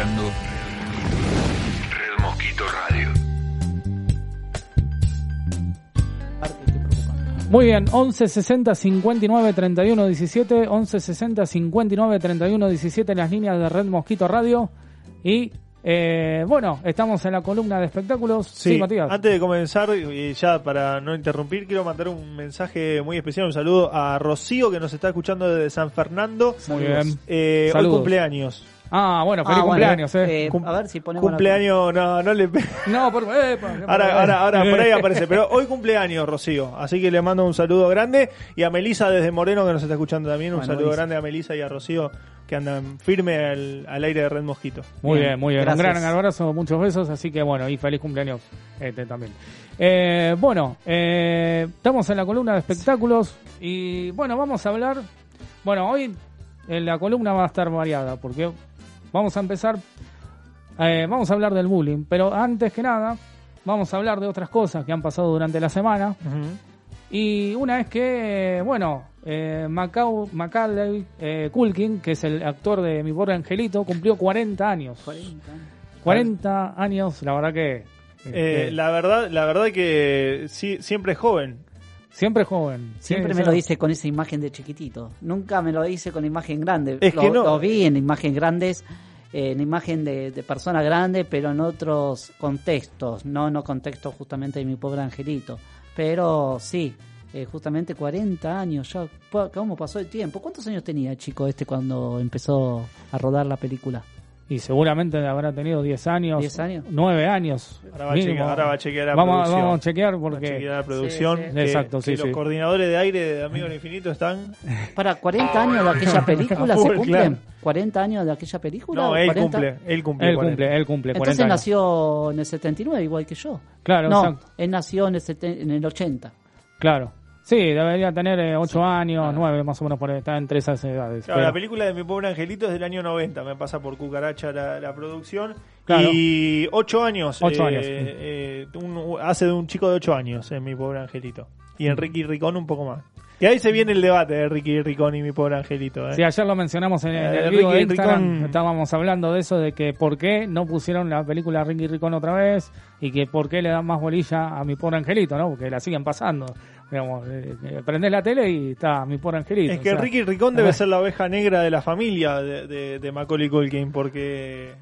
escuchando Red Mosquito Radio. Muy bien, 11 60 59 31 17, 11 60 59 31 17 en las líneas de Red Mosquito Radio. Y eh, bueno, estamos en la columna de espectáculos. Sí, Sí, Matías. antes de comenzar, y ya para no interrumpir, quiero mandar un mensaje muy especial, un saludo a Rocío que nos está escuchando desde San Fernando. Muy bien. Eh, hoy cumpleaños. Ah, bueno, feliz Ah, bueno, cumpleaños, eh. eh, Cum- a ver si ponemos Cumpleaños, no, no le... No, por eh, por- *laughs* Ahora, ahora, ahora, por ahí aparece. Pero *laughs* hoy cumpleaños, Rocío. Así que le mando un saludo grande. Y a Melisa desde Moreno, que nos está escuchando también. Un Bueno, saludo grande a Melisa y a Rocío, que andan firme al, al aire de Red Mosquito. Muy Bien, bien, muy bien. gracias. Un gran abrazo, muchos besos. Así que bueno, y feliz cumpleaños este también. Eh, bueno, eh, estamos en la columna de espectáculos. Y bueno, vamos a hablar. Bueno, hoy en la columna va a estar variada porque vamos a empezar. eh, vamos a hablar del bullying, pero antes que nada, vamos a hablar de otras cosas que han pasado durante la semana. Y una es que, bueno, eh, Macau, Macaulay eh, Culkin, que es el actor de Mi Pobre Angelito, cumplió 40 años. 40 años, la verdad que Eh, Este, la verdad, la verdad que sí, siempre es joven. Siempre joven. Siempre Sí, me lo dice con esa imagen de chiquitito. Nunca me lo dice con imagen grande. Es lo, que no. lo vi en imagen grandes, eh, en imagen de, de persona grande, pero en otros contextos. No, no contexto justamente de mi pobre angelito. Pero sí, eh, justamente 40 años ya. ¿Cómo pasó el tiempo? ¿Cuántos años tenía el chico este cuando empezó a rodar la película? Y seguramente habrá tenido 10 años. 10 años. 9 años. Ahora va, a mínimo. chequear, ahora va a chequear la vamos, producción. vamos a chequear Va a porque. chequear la producción. Sí, sí. que- Exacto, que sí, los coordinadores de aire de Amigo del Infinito están. Para 40 años de aquella *laughs* película, ¿se cumplen? claro. ¿40 años de aquella película? No, él 40? cumple. Él cumple. Él 40. cumple, él cumple 40 Entonces años. nació en el 79, igual que yo. Claro, no, exacto. él nació en el, seten- en el 80. Claro. Sí, debería tener 8 años, 9 más o menos, por está entre esas edades. Claro, Pero- la película de Mi Pobre Angelito es del año 90, me pasa por cucaracha la, la producción. Claro. Y 8 años. Ocho eh, años, sí. eh, un- hace de un chico de 8 años en Mi Pobre Angelito. Y en Ricky Ricón un poco más. Y ahí se viene el debate de Ricky Ricón y Mi Pobre Angelito. ¿eh? Sí, ayer lo mencionamos en el, Eh, vivo de Ricky Instagram. Ricón- Estábamos hablando de eso, de que por qué no pusieron la película Ricky Ricón otra vez y que por qué le dan más bolilla a mi pobre angelito, ¿no? Porque la siguen pasando. Digamos, eh, eh, prendés la tele y está mi pobre angelito. Es o que sea, Ricky Ricón debe *laughs* ser la oveja negra de la familia de, de, de Macaulay Culkin porque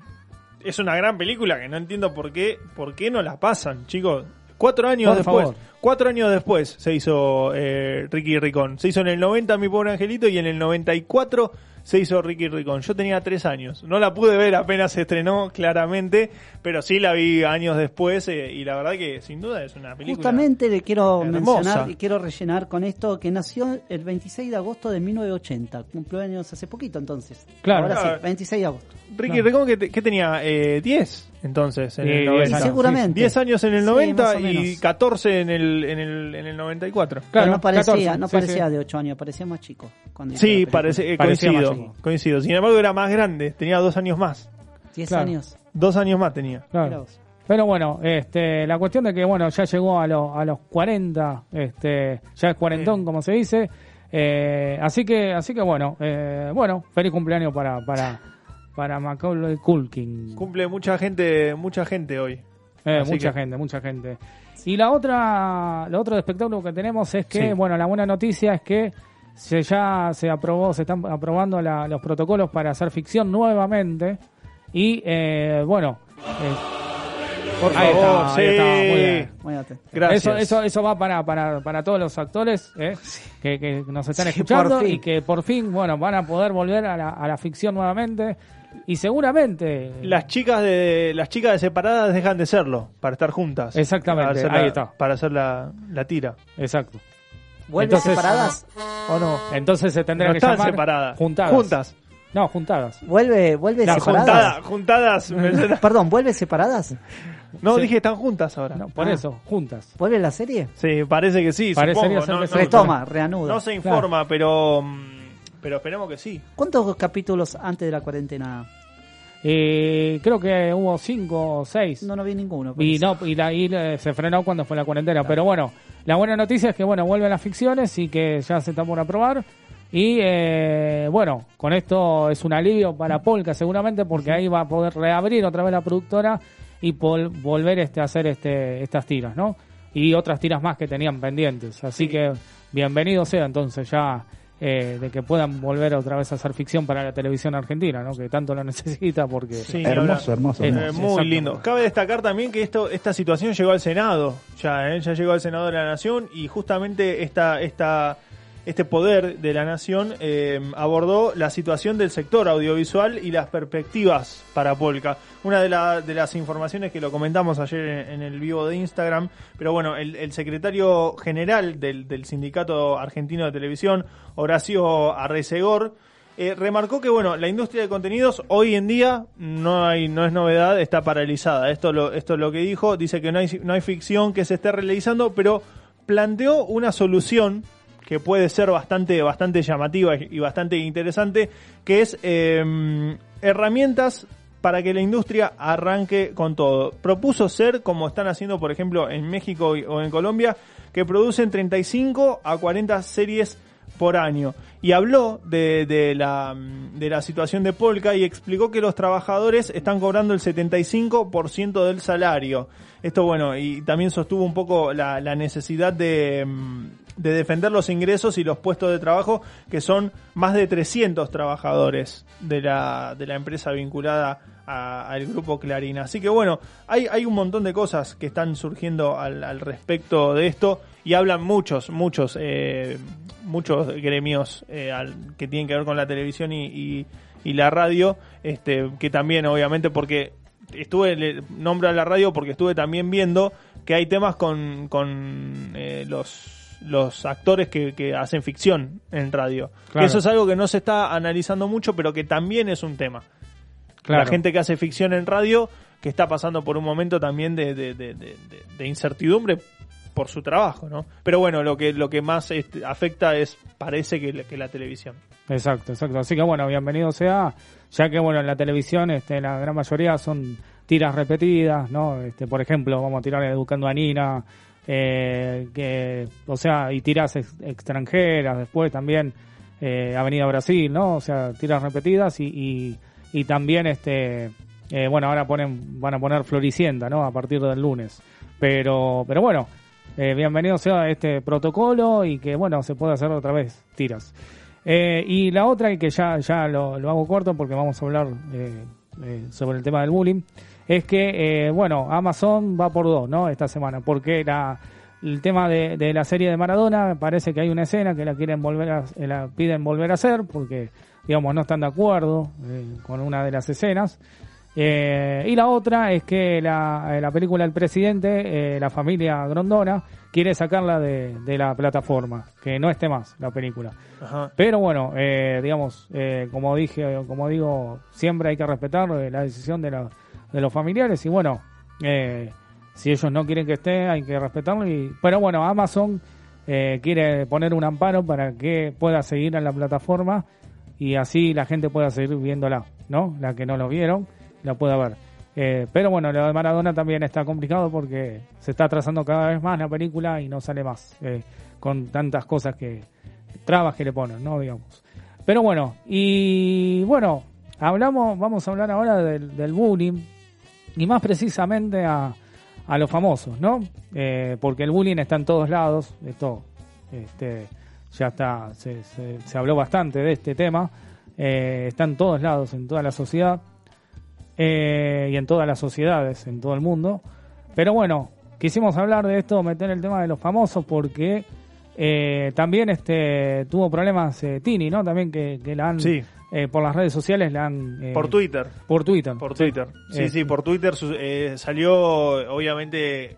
es una gran película que no entiendo por qué, por qué no la pasan, chicos. Cuatro años Por después, favor. cuatro años después se hizo eh, Ricky Ricón. Se hizo en el 90 Mi Pobre Angelito y en el 94 se hizo Ricky Ricón. Yo tenía tres años. No la pude ver apenas se estrenó, claramente, pero sí la vi años después eh, y la verdad que sin duda es una película. Justamente le quiero hermosa. mencionar y quiero rellenar con esto que nació el 26 de agosto de 1980. Cumplió años hace poquito entonces. Claro. Ahora Claro. sí, 26 de agosto. Ricky Claro. Ricón, ¿qué, te- qué tenía? Eh, 10 entonces, en Sí, el 10 90. años. Seguramente. 10 años en el Sí, 90 más o y menos. 14 en el, en el, en el 94. Pero Claro, no parecía, 14, no sí, parecía sí. de 8 años, parecía más chico. Sí, parece, eh, Parecía más coincido, chico. coincido. Sin embargo, era más grande, tenía dos años más. 10 Claro. años. Dos años más tenía. Claro. Pero bueno, este, la cuestión de que bueno, ya llegó a, los a los 40, este, ya es cuarentón, como se dice. Eh, así que, así que bueno, eh, bueno, feliz cumpleaños para, para, para Macaulay Culkin. Cumple mucha gente, mucha gente hoy. Eh, mucha que- gente, mucha gente. Y la otra, lo otro espectáculo que tenemos es que, Sí. bueno, la buena noticia es que se ya se aprobó, se están aprobando la- los protocolos para hacer ficción nuevamente. Y eh, bueno, eh, Por Ahí favor, está, sí. ahí está, muy bien. Gracias. Eso, eso, eso va para, para, para todos los actores eh, que, que nos están Sí, escuchando y que por fin, bueno, van a poder volver a la, a la ficción nuevamente. Y seguramente. Las chicas de las chicas de separadas dejan de serlo para estar juntas. Exactamente, Para hacer ahí la- está. Para hacer la, la tira. Exacto. ¿Vuelven Entonces- separadas? ¿O no? Entonces se tendría no que están llamar. separadas. Juntadas. Juntas. No, juntadas. ¿Vuelve, vuelve No, separadas? Juntadas. *laughs* Perdón, ¿vuelve separadas? no, Sí. dije están juntas ahora. No, por Ah. eso, juntas. ¿Vuelve la serie? Sí, parece que sí. Parecería supongo. ser No, no-. Retoma, reanuda. no se informa, pero mm, pero esperemos que sí. ¿Cuántos capítulos antes de la cuarentena? Eh, creo que hubo cinco o seis. No, no vi ninguno. Y no, y, la, y se frenó cuando fue la cuarentena. Pero bueno, la buena noticia es que bueno, vuelven las ficciones y que ya se está por aprobar. Y eh, bueno, con esto es un alivio para Polka seguramente porque ahí va a poder reabrir otra vez la productora y pol- volver este, a hacer este, estas tiras, ¿no? Y otras tiras más que tenían pendientes. Así que bienvenido sea entonces ya eh, de que puedan volver otra vez a hacer ficción para la televisión argentina, ¿no? Que tanto lo necesita porque... Sí, Hermoso, hermoso. Muy lindo. Cabe destacar también que esto, esta situación llegó al Senado, ya, ¿eh? ya llegó al Senado de la Nación y justamente esta, esta, este poder de la Nación eh, abordó la situación del sector audiovisual y las perspectivas para Polka. Una de, la- de las informaciones que lo comentamos ayer en, el vivo de Instagram, pero bueno, el, secretario general del, del Sindicato Argentino de Televisión, Horacio Arrecegor, eh, remarcó que bueno, la industria de contenidos hoy en día no hay no es novedad, está paralizada. Esto lo esto es lo que dijo, dice que no hay no hay ficción que se esté realizando, pero planteó una solución que puede ser bastante bastante llamativa y bastante interesante, que es eh, herramientas para que la industria arranque con todo. Propuso ser como están haciendo, por ejemplo, en México o en Colombia, que producen 35 a 40 series por año. Y habló de, de la, de la situación de Polka y explicó que los trabajadores están cobrando el 75% del salario. Esto, bueno, y también sostuvo un poco la, necesidad de, mm, de defender los ingresos y los puestos de trabajo, que son más de 300 trabajadores de la, de la empresa vinculada al grupo Clarín. Así que bueno, hay, hay un montón de cosas que están surgiendo al, al respecto de esto y hablan muchos, muchos, eh, muchos gremios eh, al- que tienen que ver con la televisión y la radio, este, que también obviamente porque estuve, le nombro a la radio porque estuve también viendo que hay temas con, con eh, los los actores que, que hacen ficción en radio. Claro. Eso es algo que no se está analizando mucho, pero que también es un tema. Claro. La gente que hace ficción en radio, que está pasando por un momento también de, de- incertidumbre por su trabajo, ¿no? Pero bueno, lo que, lo que más este, afecta es, parece que, la- que la televisión. Exacto, exacto. Así que bueno, bienvenido sea, ya que bueno, en la televisión este, la gran mayoría son tiras repetidas, ¿no? Este, por ejemplo, vamos a tirar Educando a Nina, eh, que, o sea, y tiras ex- extranjeras, después también eh, Avenida Brasil, ¿no? O sea, tiras repetidas y, y, también, este, eh, bueno, ahora ponen, van a poner Floricienta, ¿no? A partir del lunes. Pero, pero bueno, eh, bienvenido sea este protocolo y que, bueno, se puede hacer otra vez tiras. Y la otra, y que ya, ya lo, hago corto porque vamos a hablar sobre el tema del bullying, es que, eh, bueno, Amazon va por dos, ¿no? Esta semana, porque la, el tema de, de la serie de Maradona, parece que hay una escena que la quieren volver a, eh, la piden volver a hacer, porque, digamos, no están de acuerdo eh, con una de las escenas. Eh, y la otra es que la, eh, la película El Presidente, eh, la familia Grondona, quiere sacarla de, de la plataforma, que no esté más la película. Ajá. Pero bueno, eh, digamos, eh, como dije, como digo, siempre hay que respetar la decisión de, la- de los familiares y bueno, eh, si ellos no quieren que esté, hay que respetarlo. Y, pero bueno, Amazon eh, quiere poner un amparo para que pueda seguir en la plataforma y así la gente pueda seguir viéndola, ¿no? La que no lo vieron, la pueda ver. Eh, pero bueno, lo de Maradona también está complicado porque se está atrasando cada vez más la película y no sale más con tantas cosas que trabas que le ponen, ¿no? Digamos. Pero bueno, y bueno, hablamos, vamos a hablar ahora del bullying y más precisamente a, a los famosos, ¿no? Eh, porque el bullying está en todos lados, esto este, ya está, se, se, habló bastante de este tema, eh, está en todos lados, en toda la sociedad eh, y en todas las sociedades, en todo el mundo. Pero bueno, quisimos hablar de esto, meter el tema de los famosos porque eh, también este tuvo problemas eh, Tini, ¿no? También que, que la han, Sí. eh, por las redes sociales la han... eh, Por Twitter. Por Twitter. Por. Twitter. Sí, Eh, sí, por Twitter su- eh, salió, obviamente,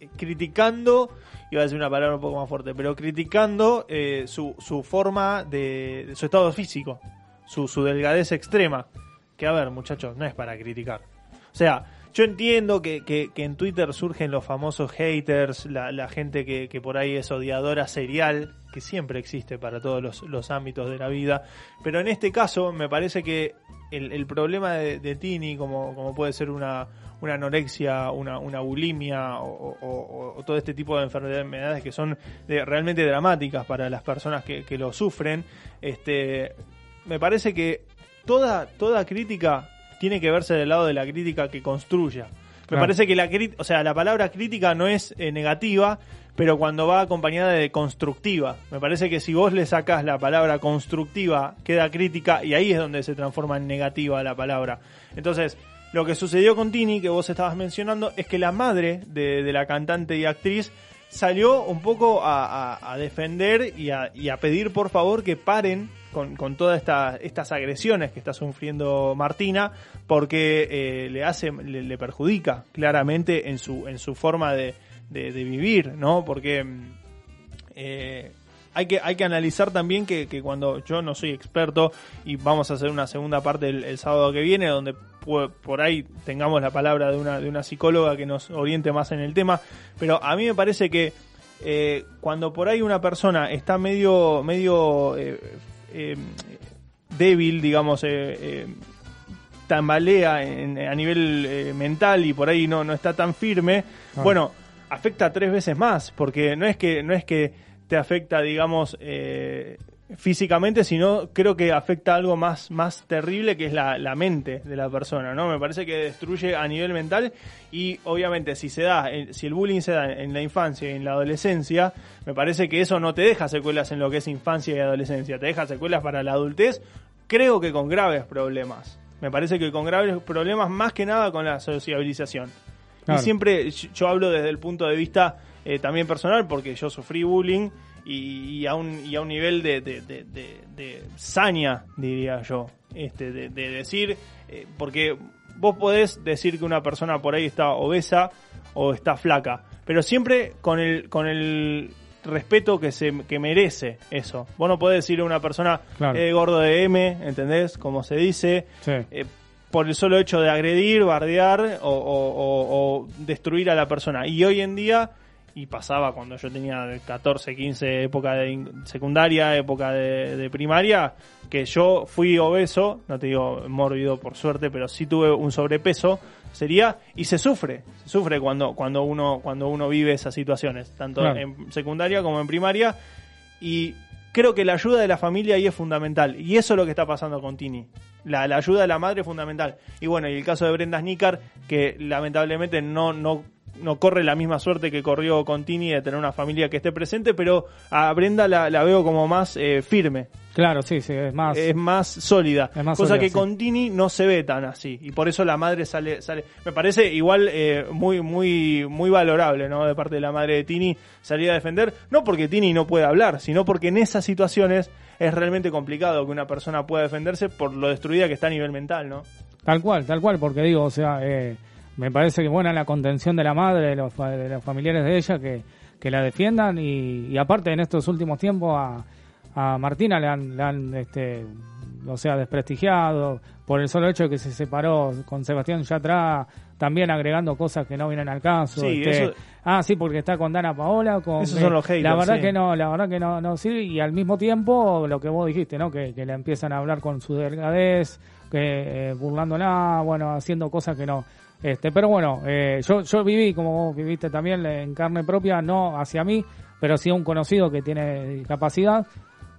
eh, criticando, iba a decir una palabra un poco más fuerte, pero criticando eh, su, su forma de, de su estado físico, su, su delgadez extrema. Que a ver, muchachos, no es para criticar. O sea, yo entiendo que, que- en Twitter surgen los famosos haters, la, gente que, que por ahí es odiadora serial, que siempre existe para todos los, los ámbitos de la vida. Pero en este caso, me parece que el, problema de, Tini, como, como puede ser una, una anorexia, una, una bulimia o todo este tipo de enfermedades que son de- realmente dramáticas para las personas que, que lo sufren, este, me parece que toda, toda crítica tiene que verse del lado de la crítica que construya. Me Claro. parece que la o sea, la palabra crítica no es eh, negativa, pero cuando va acompañada de constructiva. Me parece que si vos le sacás la palabra constructiva, queda crítica y ahí es donde se transforma en negativa la palabra. Entonces, lo que sucedió con Tini, que vos estabas mencionando, es que la madre de, de la cantante y actriz salió un poco a, a- a defender y a, y a pedir por favor que paren con, todas esta- estas agresiones que está sufriendo Martina, porque eh, le hace, le, perjudica claramente en su, en su forma de, vivir, ¿no? Porque mm, eh, hay que, hay que analizar también que, que cuando yo no soy experto y vamos a hacer una segunda parte el, sábado que viene donde por ahí tengamos la palabra de una, de una psicóloga que nos oriente más en el tema, pero a mí me parece que eh, cuando por ahí una persona está medio, medio eh, débil, digamos, eh, eh, tambalea en- a nivel mental y por ahí no, no está tan firme, Ah. bueno, afecta tres veces más, porque no es que, no es que te afecta, digamos, físicamente, sino creo que afecta algo más, más terrible que es la, la mente de la persona, ¿no? Me parece que destruye a nivel mental y obviamente si se da, eh, si el bullying se da en la infancia y en la adolescencia, me parece que eso no te deja secuelas en lo que es infancia y adolescencia, te deja secuelas para la adultez, creo que con graves problemas. Me parece que con graves problemas más que nada con la sociabilización. Claro. Y siempre yo yo hablo desde el punto de vista eh, también personal, porque yo sufrí bullying y, y a, un, y a un nivel de, de, de, de- saña, diría yo. Este, de, de decir, eh, porque vos podés decir que una persona por ahí está obesa o está flaca, pero siempre con el, con el respeto que se que merece eso. Vos no podés decir a una persona Claro. eh, gordo de M, ¿entendés? Como se dice, Sí. eh, por el solo hecho de agredir, bardear o, o- o- o destruir a la persona. Y hoy en día, y pasaba cuando yo tenía 14, 15, época de secundaria, época de, de primaria, que yo fui obeso, no te digo mórbido por suerte, pero sí tuve un sobrepeso, sería, y se sufre, se sufre cuando, cuando, uno, cuando uno vive esas situaciones, tanto Claro. en secundaria como en primaria, y creo que la ayuda de la familia ahí es fundamental. Y eso es lo que está pasando con Tini. La, la ayuda de la madre es fundamental. Y bueno, y el caso de Brenda Snicker, que lamentablemente no, no, no corre la misma suerte que corrió con Tini de tener una familia que esté presente, pero a Brenda la, la veo como más eh, firme, Claro, sí, sí, es más. es más sólida. Es más cosa sólida, que sí. con Tini no se ve tan así. Y por eso la madre sale, sale. Me parece igual eh, muy, muy, muy valorable, ¿no? De parte de la madre de Tini salir a defender. No porque Tini no pueda hablar, sino porque en esas situaciones es realmente complicado que una persona pueda defenderse por lo destruida que está a nivel mental, ¿no? Tal cual, tal cual, porque digo, o sea, eh, me parece que buena la contención de la madre, de los, de los familiares de ella, que, que la defiendan y, y aparte en estos últimos tiempos a, a Martina le han, le han este, o sea, desprestigiado por el solo hecho de que se separó con Sebastián Yatra, también agregando cosas que no vienen al caso. Sí, este, eso- Ah, sí, porque está con Dana Paola, con... Esos son los La haters, verdad sí. que no, la verdad que no, no sirve y al mismo tiempo lo que vos dijiste, ¿no? Que, que le empiezan a hablar con su delgadez, que eh, burlándola, bueno, haciendo cosas que no. Este, pero bueno, eh, yo, viví, como vos viviste también, en carne propia, no hacia mí, pero sí a un conocido que tiene discapacidad,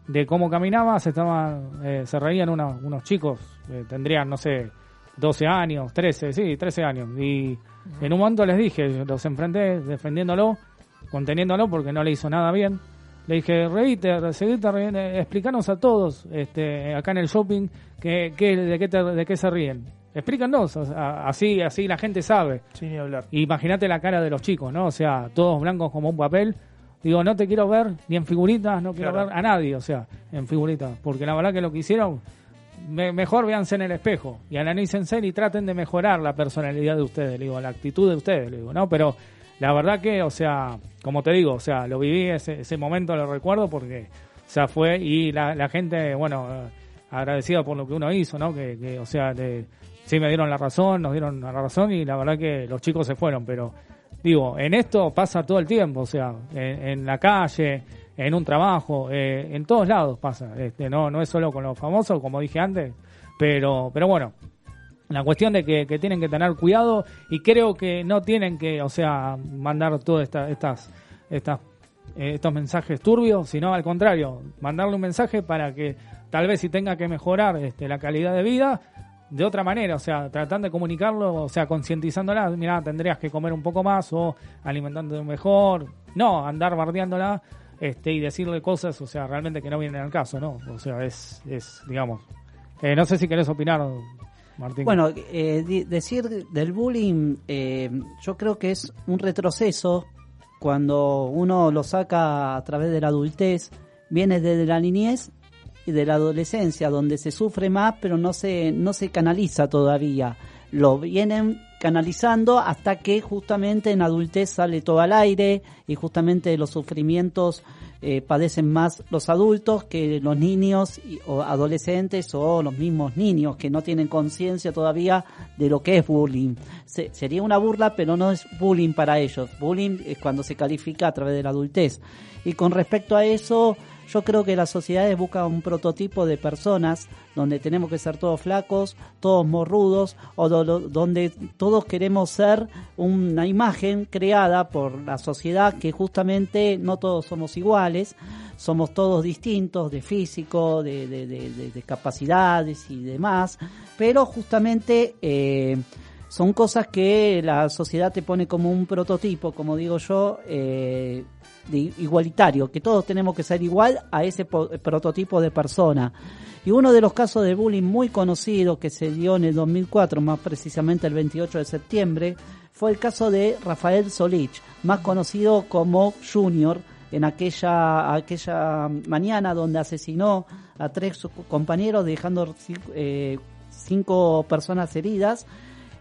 de cómo caminaba, se estaban, eh, se reían unos, chicos, eh, tendrían, no sé, 12 años, 13, sí, 13 años. Y en un momento les dije, los enfrenté defendiéndolo, conteniéndolo porque no le hizo nada bien. Le dije, reíte, seguite riendo, explícanos a todos este, acá en el shopping que, que- de, qué te- de qué se ríen. Explícanos, así, así la gente sabe. Sin ni hablar. Imagínate la cara de los chicos, ¿no? O sea, todos blancos como un papel. Digo, no te quiero ver ni en figuritas, no quiero Claro. ver a nadie, o sea, en figuritas. Porque la verdad que lo que hicieron, me- mejor véanse en el espejo y analícense y traten de mejorar la personalidad de ustedes, digo, la actitud de ustedes, digo, ¿no? Pero la verdad que, o sea, como te digo, o sea, lo viví ese, ese momento, lo recuerdo porque, o sea, fue y la, la gente, bueno, agradecida por lo que uno hizo, ¿no? Que, que, o sea, de, sí me dieron la razón, nos dieron la razón y la verdad que los chicos se fueron, pero digo, en esto pasa todo el tiempo, o sea, en, en la calle, en un trabajo, eh, en todos lados pasa, este, no, no es solo con los famosos, como dije antes, pero, pero bueno, la cuestión de que, tienen que tener cuidado y creo que no tienen que, o sea, mandar todas esta- estas, estas, eh, estos mensajes turbios, sino al contrario, mandarle un mensaje para que tal vez si tenga que mejorar este, la calidad de vida, de otra manera, o sea, tratando de comunicarlo, o sea, concientizándola, mira, tendrías que comer un poco más o alimentándote mejor, no, andar bardeándola este, y decirle cosas, o sea, realmente que no vienen al caso, ¿no? O sea, es, es digamos, eh, no sé si querés opinar, Martín. Bueno, eh, decir del bullying, eh, yo creo que es un retroceso cuando uno lo saca a través de la adultez, viene desde la niñez de la adolescencia, donde se sufre más, pero no se, no se canaliza todavía. Lo vienen canalizando hasta que justamente en adultez sale todo al aire y justamente los sufrimientos eh, padecen más los adultos que los niños y- o adolescentes o los mismos niños que no tienen conciencia todavía de lo que es bullying. Se- sería una burla, pero no es bullying para ellos. Bullying es cuando se califica a través de la adultez. Y con respecto a eso, Yo creo que las sociedades buscan un prototipo de personas donde tenemos que ser todos flacos, todos morrudos, o do- do- donde todos queremos ser una imagen creada por la sociedad que justamente no todos somos iguales, somos todos distintos de físico, de- de- de- de capacidades y demás, pero justamente eh, son cosas que la sociedad te pone como un prototipo, como digo yo, eh, de igualitario, que todos tenemos que ser igual a ese po- prototipo de persona. Y uno de los casos de bullying muy conocido que se dio en el 2004, más precisamente el 28 de septiembre, fue el caso de Rafael Solich, más conocido como Junior, en aquella, aquella mañana donde asesinó a tres compañeros dejando eh, cinco personas heridas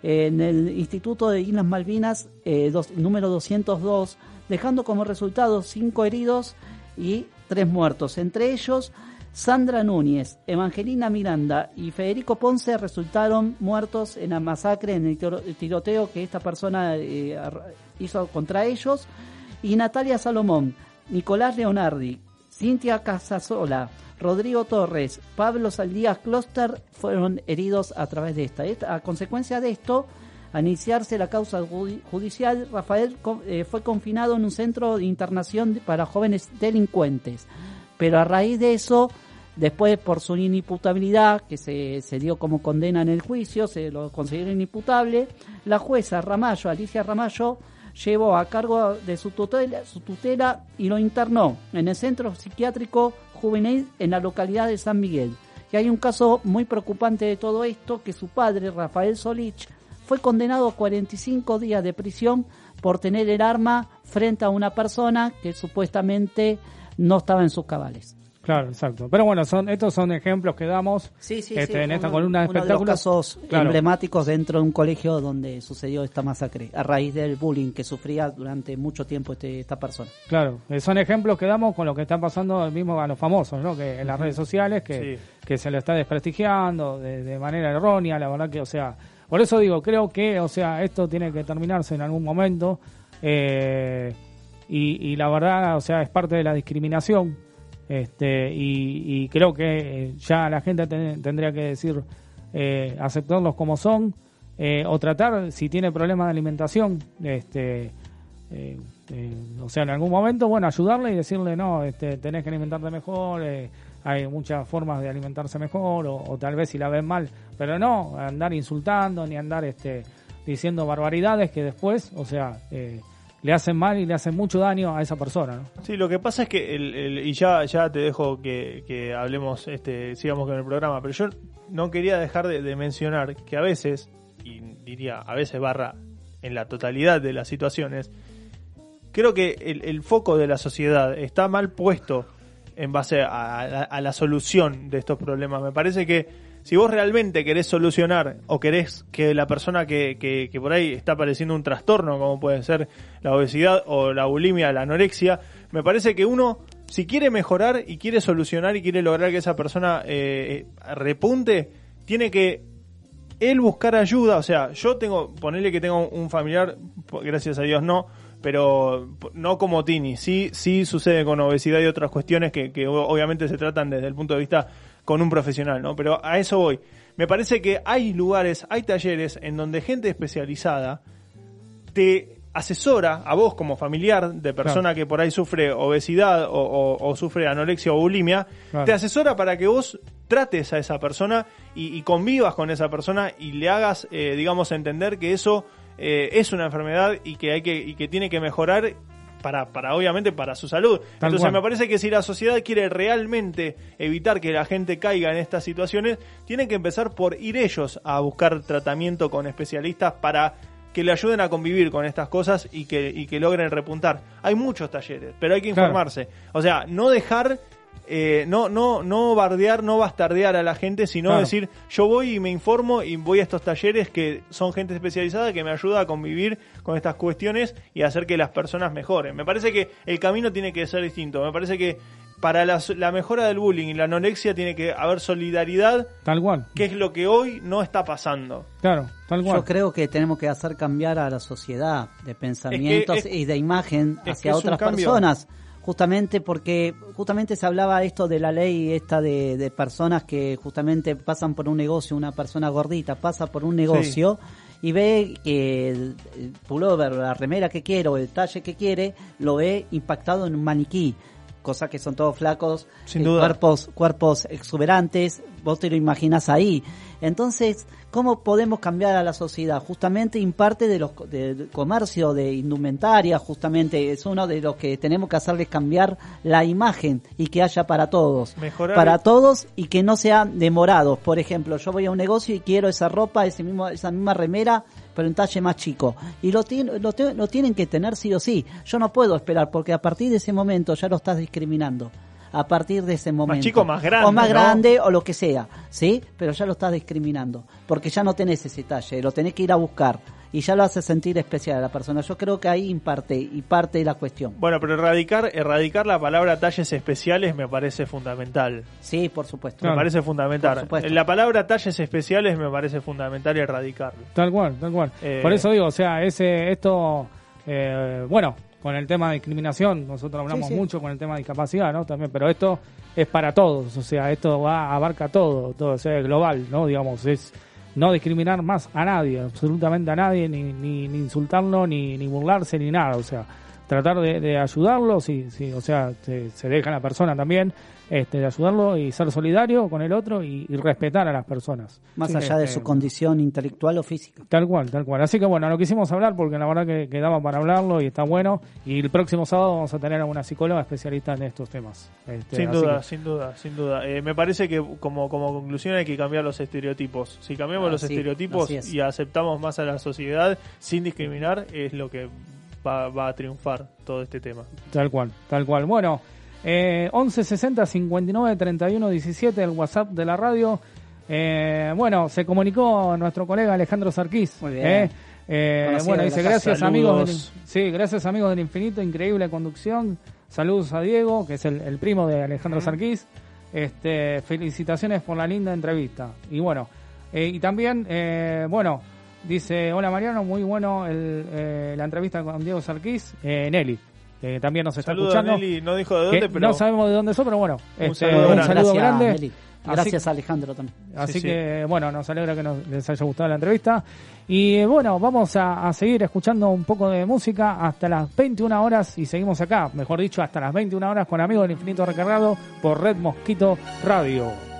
en el Instituto de Islas Malvinas eh, dos- número 202, dejando como resultado cinco heridos y tres muertos. Entre ellos, Sandra Núñez, Evangelina Miranda y Federico Ponce resultaron muertos en la masacre, en el tiro- el tiroteo que esta persona eh, hizo contra ellos. Y Natalia Salomón, Nicolás Leonardi, Cintia Casasola, Rodrigo Torres, Pablo Saldías Closter fueron heridos a través de. Esta- A consecuencia de esto, a iniciarse la causa judi- judicial, Rafael eh, fue confinado en un centro de internación para jóvenes delincuentes. Pero a raíz de eso, después por su inimputabilidad, que se, se dio como condena en el juicio, se lo consideró inimputable, la jueza Ramallo, Alicia Ramallo, llevó a cargo de su tutela, su tutela y lo internó en el centro psiquiátrico juvenil en la localidad de San Miguel. Y hay un caso muy preocupante de todo esto, que su padre, Rafael Solich, fue condenado a 45 días de prisión por tener el arma frente a una persona que supuestamente no estaba en sus cabales. Claro, exacto. Pero bueno, son estos son ejemplos que damos Sí, sí, este, sí, en esta uno- columna de uno los espectáculos. casos Claro. emblemáticos dentro de un colegio donde sucedió esta masacre, a raíz del bullying que sufría durante mucho tiempo este, esta persona. Claro, eh, son ejemplos que damos con lo que está pasando mismo a los famosos, ¿no? Que en las redes sociales que, Sí. que se le está desprestigiando de, de manera errónea, la verdad que, o sea, por eso digo, creo que, o sea, esto tiene que terminarse en algún momento eh, y, y la verdad, o sea, es parte de la discriminación este y, y creo que eh, ya la gente ten- tendría que decir eh, aceptarlos como son eh, o tratar si tiene problemas de alimentación este eh, eh, o sea en algún momento bueno ayudarle y decirle no este tenés que alimentarte mejor hay muchas formas de alimentarse mejor o, o tal vez si la ven mal pero no andar insultando ni andar este diciendo barbaridades que después o sea eh, le hacen mal y le hacen mucho daño a esa persona ¿no? Sí, lo que pasa es que, el, y ya, ya te dejo que, que hablemos, este, sigamos con el programa, pero yo no quería dejar de, de mencionar que a veces, y diría a veces barra en la totalidad de las situaciones, creo que el, el foco de la sociedad está mal puesto en base a, a la- solución de estos problemas. Me parece que si vos realmente querés solucionar o querés que la persona que, que, por ahí está padeciendo un trastorno, como puede ser la obesidad o la bulimia, la anorexia, me parece que uno, si quiere mejorar y quiere solucionar y quiere lograr que esa persona eh, eh, repunte, tiene que él buscar ayuda, o sea, yo tengo, ponerle que tengo un familiar, gracias a Dios no, pero no como Tini, sí, sí sucede con obesidad y otras cuestiones que, que obviamente se tratan desde el punto de vista con un profesional, ¿no? Pero a eso voy. Me parece que hay lugares, hay talleres en donde gente especializada te asesora a vos como familiar de persona que por ahí sufre obesidad o, o- o sufre anorexia o bulimia, Claro. te asesora para que vos trates a esa persona y, y convivas con esa persona y le hagas, eh, digamos, entender que eso eh, es una enfermedad y que hay que y que tiene que mejorar para, para obviamente para su salud. Tal Entonces cual. me parece que si la sociedad quiere realmente evitar que la gente caiga en estas situaciones, tienen que empezar por ir ellos a buscar tratamiento con especialistas para que le ayuden a convivir con estas cosas y que, y que logren repuntar. Hay muchos talleres, pero hay que Claro. informarse. O sea, no dejar, eh, no, no, no bardear, no bastardear a la gente, sino Claro. decir, yo voy y me informo y voy a estos talleres que son gente especializada que me ayuda a convivir con estas cuestiones y hacer que las personas mejoren. Me parece que el camino tiene que ser distinto. Me parece que para la, la mejora del bullying y la anorexia tiene que haber solidaridad, tal cual que es lo que hoy no está pasando. claro tal cual Yo creo que tenemos que hacer cambiar a la sociedad de pensamientos es- y de imagen es que hacia es otras cambio. Justamente porque justamente se hablaba esto de la ley esta de, de personas que justamente pasan por un negocio, una persona gordita pasa por un negocio y ve que el, el pullover, la remera que quiere o el talle que quiere, lo ve impactado en un maniquí, cosa que son todos flacos, Sin eh, duda. cuerpos, cuerpos exuberantes, vos te lo imaginas ahí. Entonces, ¿cómo podemos cambiar a la sociedad? Justamente en parte de los del comercio de indumentaria, justamente es uno de los que tenemos que hacerles cambiar la imagen y que haya para todos. Mejorar para el- todos y que no sean demorados. Por ejemplo, yo voy a un negocio y quiero esa ropa, ese mismo, esa misma remera, pero en talle más chico. Y lo, lo, te- lo tienen que tener sí o sí. Yo no puedo esperar porque a partir de ese momento ya lo estás discriminando. A partir de ese momento. chico, más grande, O más ¿no? grande o lo que sea, ¿sí? Pero ya lo estás discriminando. Porque ya no tenés ese talle, lo tenés que ir a buscar. Y ya lo hace sentir especial a la persona. Yo creo que ahí parte, y parte de la cuestión. Bueno, pero erradicar, erradicar la palabra talles especiales me parece fundamental. Sí, por supuesto. Claro. Me parece fundamental. Por supuesto. La palabra talles especiales me parece fundamental erradicarlo. Tal cual, tal cual. Eh, Por eso digo, o sea, ese esto, eh, bueno, con el tema de discriminación, nosotros hablamos Sí, sí. mucho con el tema de discapacidad, ¿no? También, pero esto es para todos, o sea, esto va abarca todo, todo, o sea, es global, ¿no? Digamos, es no discriminar más a nadie, absolutamente a nadie, ni, ni, ni insultarlo, ni, ni burlarse, ni nada, o sea, tratar de, ayudarlo, si, si, o sea, se, se deja la persona también, este, de ayudarlo y ser solidario con el otro y, y respetar a las personas. Más Sí, allá de este, su condición intelectual o física. Tal cual, tal cual. Así que bueno, no quisimos hablar porque la verdad que quedaba para hablarlo y está bueno. Y el próximo sábado vamos a tener a una psicóloga especialista en estos temas. Este, Sin duda, que- sin duda, sin duda. Eh, me parece que como, como conclusión hay que cambiar los estereotipos. Si cambiamos Ah, los sí, estereotipos es. y aceptamos más a la sociedad sin discriminar, es lo que va, va a triunfar todo este tema. Tal cual, tal cual. Bueno, eh, 11 60 59 31 17, el WhatsApp de la radio. Eh, bueno, se comunicó nuestro colega Alejandro Sarquís. Muy bien. eh. Eh, Conocido bueno, dice gracias amigos, del, sí, gracias amigos del infinito, increíble conducción. Saludos a Diego, que es el, el primo de Alejandro Sarquís. Este, felicitaciones por la linda entrevista. Y bueno, eh, y también, eh, bueno, dice, hola Mariano, muy bueno el, eh, la entrevista con Diego Sarquís, eh, Nelly, que también nos está a escuchando. Nelly, no dijo de que dónde, pero No sabemos de dónde son, pero bueno, este, saludo un grande. saludo Gracias, grande. Nelly. Así- Gracias, Alejandro, también. Así Sí, sí. que, bueno, nos alegra que nos, les haya gustado la entrevista. Y eh, bueno, vamos a, a seguir escuchando un poco de música hasta las 21 horas y seguimos acá, mejor dicho, hasta las 21 horas con Amigos del Infinito Recargado por Red Mosquito Radio.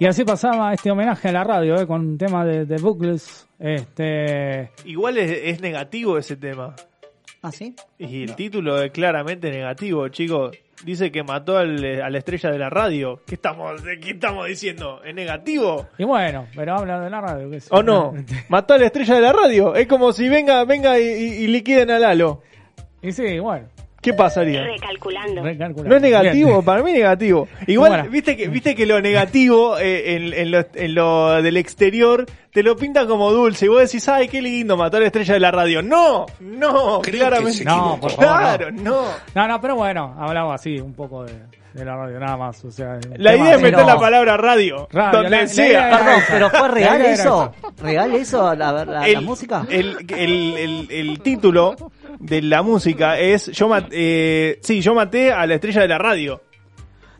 Y así pasaba este homenaje a la radio, ¿eh? con un tema de, de Buckles. Este, Igual es, es negativo ese tema. ¿Ah, sí? Y el título es claramente negativo, chicos. Dice que mató al- a la estrella de la radio. ¿Qué estamos, de ¿Qué estamos diciendo? ¿Es negativo? y bueno, pero habla de la radio. qué ¿O no? *laughs* Mató a la estrella de la radio. Es como si venga venga y, y- y liquiden a Lalo. Y sí, bueno. ¿Qué pasaría? Recalculando. recalculando. No es negativo, Bien. para mí es negativo. Igual, viste que viste que lo negativo eh, en, en lo, en lo del exterior te lo pinta como dulce. Y vos decís, ay, qué lindo, mató a la estrella de la radio. No, no, Creo claramente. No, por favor, Claro, no. No, no, pero bueno, hablaba así un poco de, de la radio, nada más. O sea, La tema idea es meter la palabra radio, Radio, donde la- sea. Perdón, pero ¿fue real eso? ¿Real eso, la, la- la el, música? El, el, el, el título de la música es yo mat- eh, sí, yo maté a la estrella de la radio.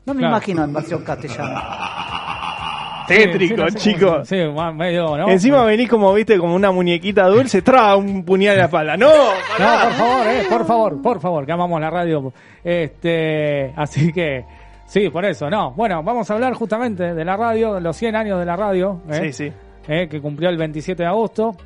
No me Claro. imagino en versión castellana. Tétrico, Sí, sí, sí, chicos. Sí, medio, ¿no? Encima venís como, viste, como una muñequita dulce, tra un puñal en la espalda. No, No, por favor, eh, por favor, por favor, que amamos la radio. Este, así que, sí, por eso, no. Bueno, vamos a hablar justamente de la radio, de los 100 años de la radio, Sí, eh, sí. eh, que cumplió el 27 de agosto.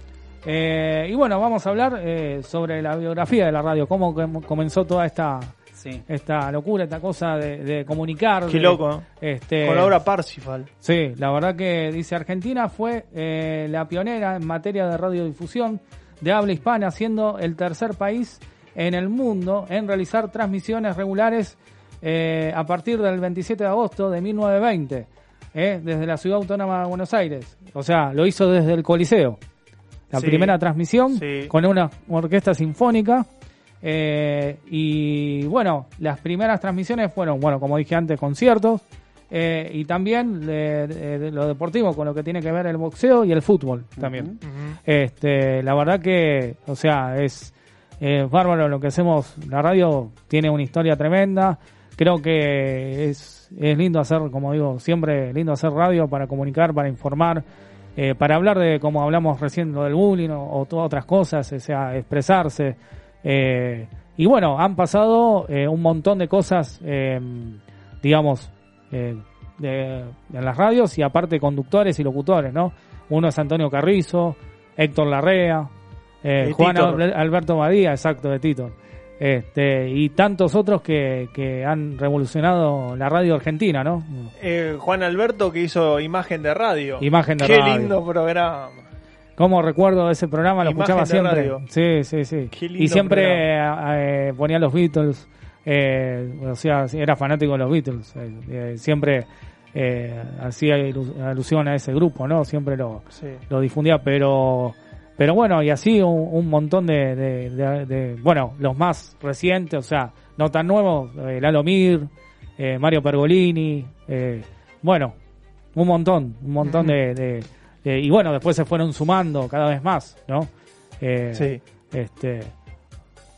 Eh, y bueno, vamos a hablar sobre la biografía de la radio, cómo com- comenzó toda esta, Sí. esta locura, esta cosa de, de comunicar. Qué loco, ¿no? Este, Con la obra Parsifal. Sí, la verdad que dice Argentina fue eh, la pionera en materia de radiodifusión de habla hispana, siendo el tercer país en el mundo en realizar transmisiones regulares eh, a partir del 27 de agosto de 1920, eh, desde la ciudad autónoma de Buenos Aires. O sea, lo hizo desde el Coliseo. La Sí, primera transmisión sí. con una orquesta sinfónica. Eh, y bueno, las primeras transmisiones fueron, bueno, como dije antes, conciertos. eh, y también lo deportivo, con lo que tiene que ver el boxeo y el fútbol también. Este, la verdad que, o sea, es eh, bárbaro lo que hacemos. La radio tiene una historia tremenda. Creo que es, es lindo hacer, como digo, siempre lindo hacer radio para comunicar, para informar, eh, para hablar de, como hablamos recién, lo del bullying o, o todas otras cosas, o sea, expresarse. Eh, y bueno, han pasado eh, un montón de cosas, eh, digamos, eh, de, en las radios y aparte conductores y locutores, ¿no? Uno es Antonio Carrizo, Héctor Larrea, eh, Juan Alberto Badía, exacto, de Tito. Este, y tantos otros que, que han revolucionado la radio argentina, ¿no? Eh, Juan Alberto que hizo imagen de radio. Imagen de Qué radio. lindo programa. Como recuerdo ese programa, lo Imagen escuchaba siempre. radio. Sí, sí, sí. Qué lindo Y siempre eh, ponía los Beatles, eh, o sea, era fanático de los Beatles. eh, eh, siempre eh, hacía alusión a ese grupo, ¿no? Siempre lo, Sí. lo difundía, pero pero bueno, y así un, un montón de, de- de- de- bueno, los más recientes, o sea, no tan nuevos, eh, Lalo Mir, eh, Mario Pergolini, eh, bueno, un montón, un montón de, de- y bueno, después se fueron sumando cada vez más, ¿no? Eh, Sí. Este,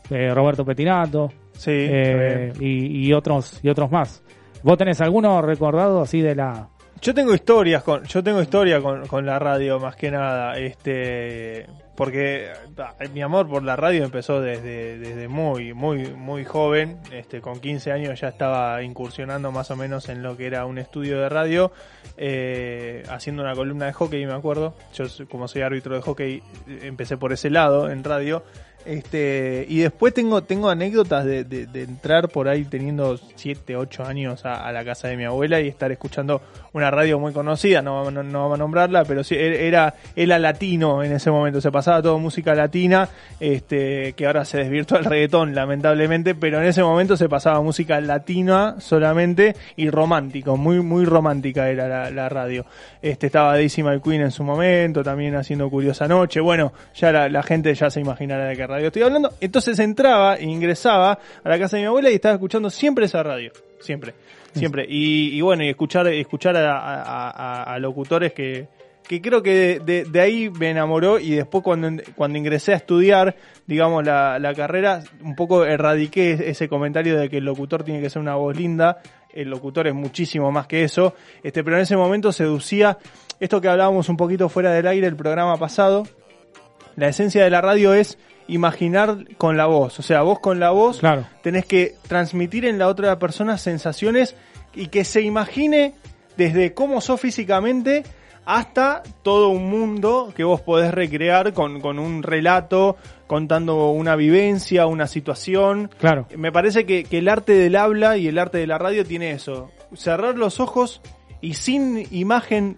eh, Roberto Petinato, Sí. eh, y, y otros y otros más. ¿Vos tenés alguno recordado así de la Yo tengo historias con, yo tengo historia con, con la radio más que nada, este, porque ah, mi amor por la radio empezó desde, desde muy, muy, muy joven, este, con 15 años ya estaba incursionando más o menos en lo que era un estudio de radio, eh, haciendo una columna de hockey, me acuerdo. Yo como soy árbitro de hockey, eh, empecé por ese lado en radio. Este, y después tengo, tengo anécdotas de, de- de entrar por ahí teniendo 7, 8 años a la casa de mi abuela y estar escuchando una radio muy conocida, no, no, vamos a nombrarla, pero sí, e, era, era latino en ese momento, se pasaba todo música latina, este, que ahora se desvirtuó el reggaetón, lamentablemente, pero en ese momento se pasaba música latina solamente y romántico, muy, muy romántica era la, radio. Este, estaba Daisy McQueen en su momento, también haciendo Curiosa Noche, bueno, ya la, la gente ya se imaginará de qué radio estoy hablando, entonces entraba e ingresaba a la casa de mi abuela y estaba escuchando siempre esa radio, siempre, siempre, y, y bueno, y escuchar, escuchar a, a- a- a locutores que, que creo que de, de- de ahí me enamoró y después cuando, cuando ingresé a estudiar, digamos, la, la carrera, un poco erradiqué ese comentario de que el locutor tiene que ser una voz linda, el locutor es muchísimo más que eso, este, pero en ese momento seducía esto que hablábamos un poquito fuera del aire el programa pasado, la esencia de la radio es imaginar con la voz. O sea, vos con la voz Claro. tenés que transmitir en la otra persona sensaciones y que se imagine desde cómo sos físicamente hasta todo un mundo que vos podés recrear con, con un relato, contando una vivencia, una situación. Claro. Me parece que, que el arte del habla y el arte de la radio tiene eso. Cerrar los ojos y sin imagen,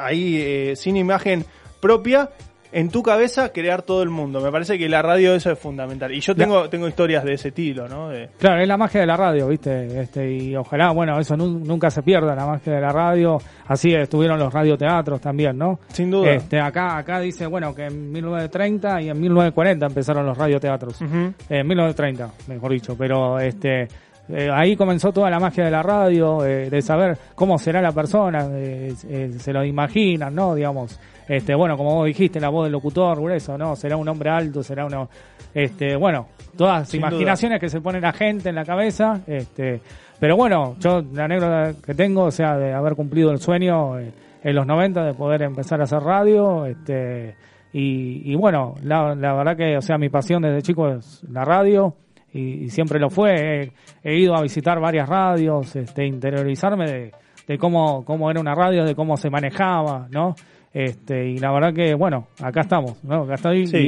ahí, eh, sin imagen propia, en tu cabeza crear todo el mundo. Me parece que la radio eso es fundamental. Y yo tengo, tengo historias de ese estilo, ¿no? De- Claro, es la magia de la radio, ¿viste? Este, y ojalá, bueno, eso nu- nunca se pierda, la magia de la radio. Así estuvieron los radioteatros también, ¿no? Sin duda. Este, acá, acá dice, bueno, que en 1930 y en 1940 empezaron los radioteatros. En 1930, mejor dicho. Pero este, eh, ahí comenzó toda la magia de la radio, eh, de saber cómo será la persona, eh, eh, se lo imaginan, ¿no? Digamos, este, bueno, como vos dijiste, la voz del locutor, grueso, ¿no? Será un hombre alto, será uno, este, bueno, todas las Sin imaginaciones que se pone la gente en la cabeza, este, pero bueno, yo la anécdota que tengo, o sea, de haber cumplido el sueño eh, en los 90 de poder empezar a hacer radio, este, y, y bueno, la, la verdad que, o sea, mi pasión desde chico es la radio y, y siempre lo fue. He, he ido a visitar varias radios, este, interiorizarme de, de cómo, cómo era una radio, de cómo se manejaba, ¿no? Este, y la verdad que, bueno, acá estamos, ¿no? Acá estoy Sí. y,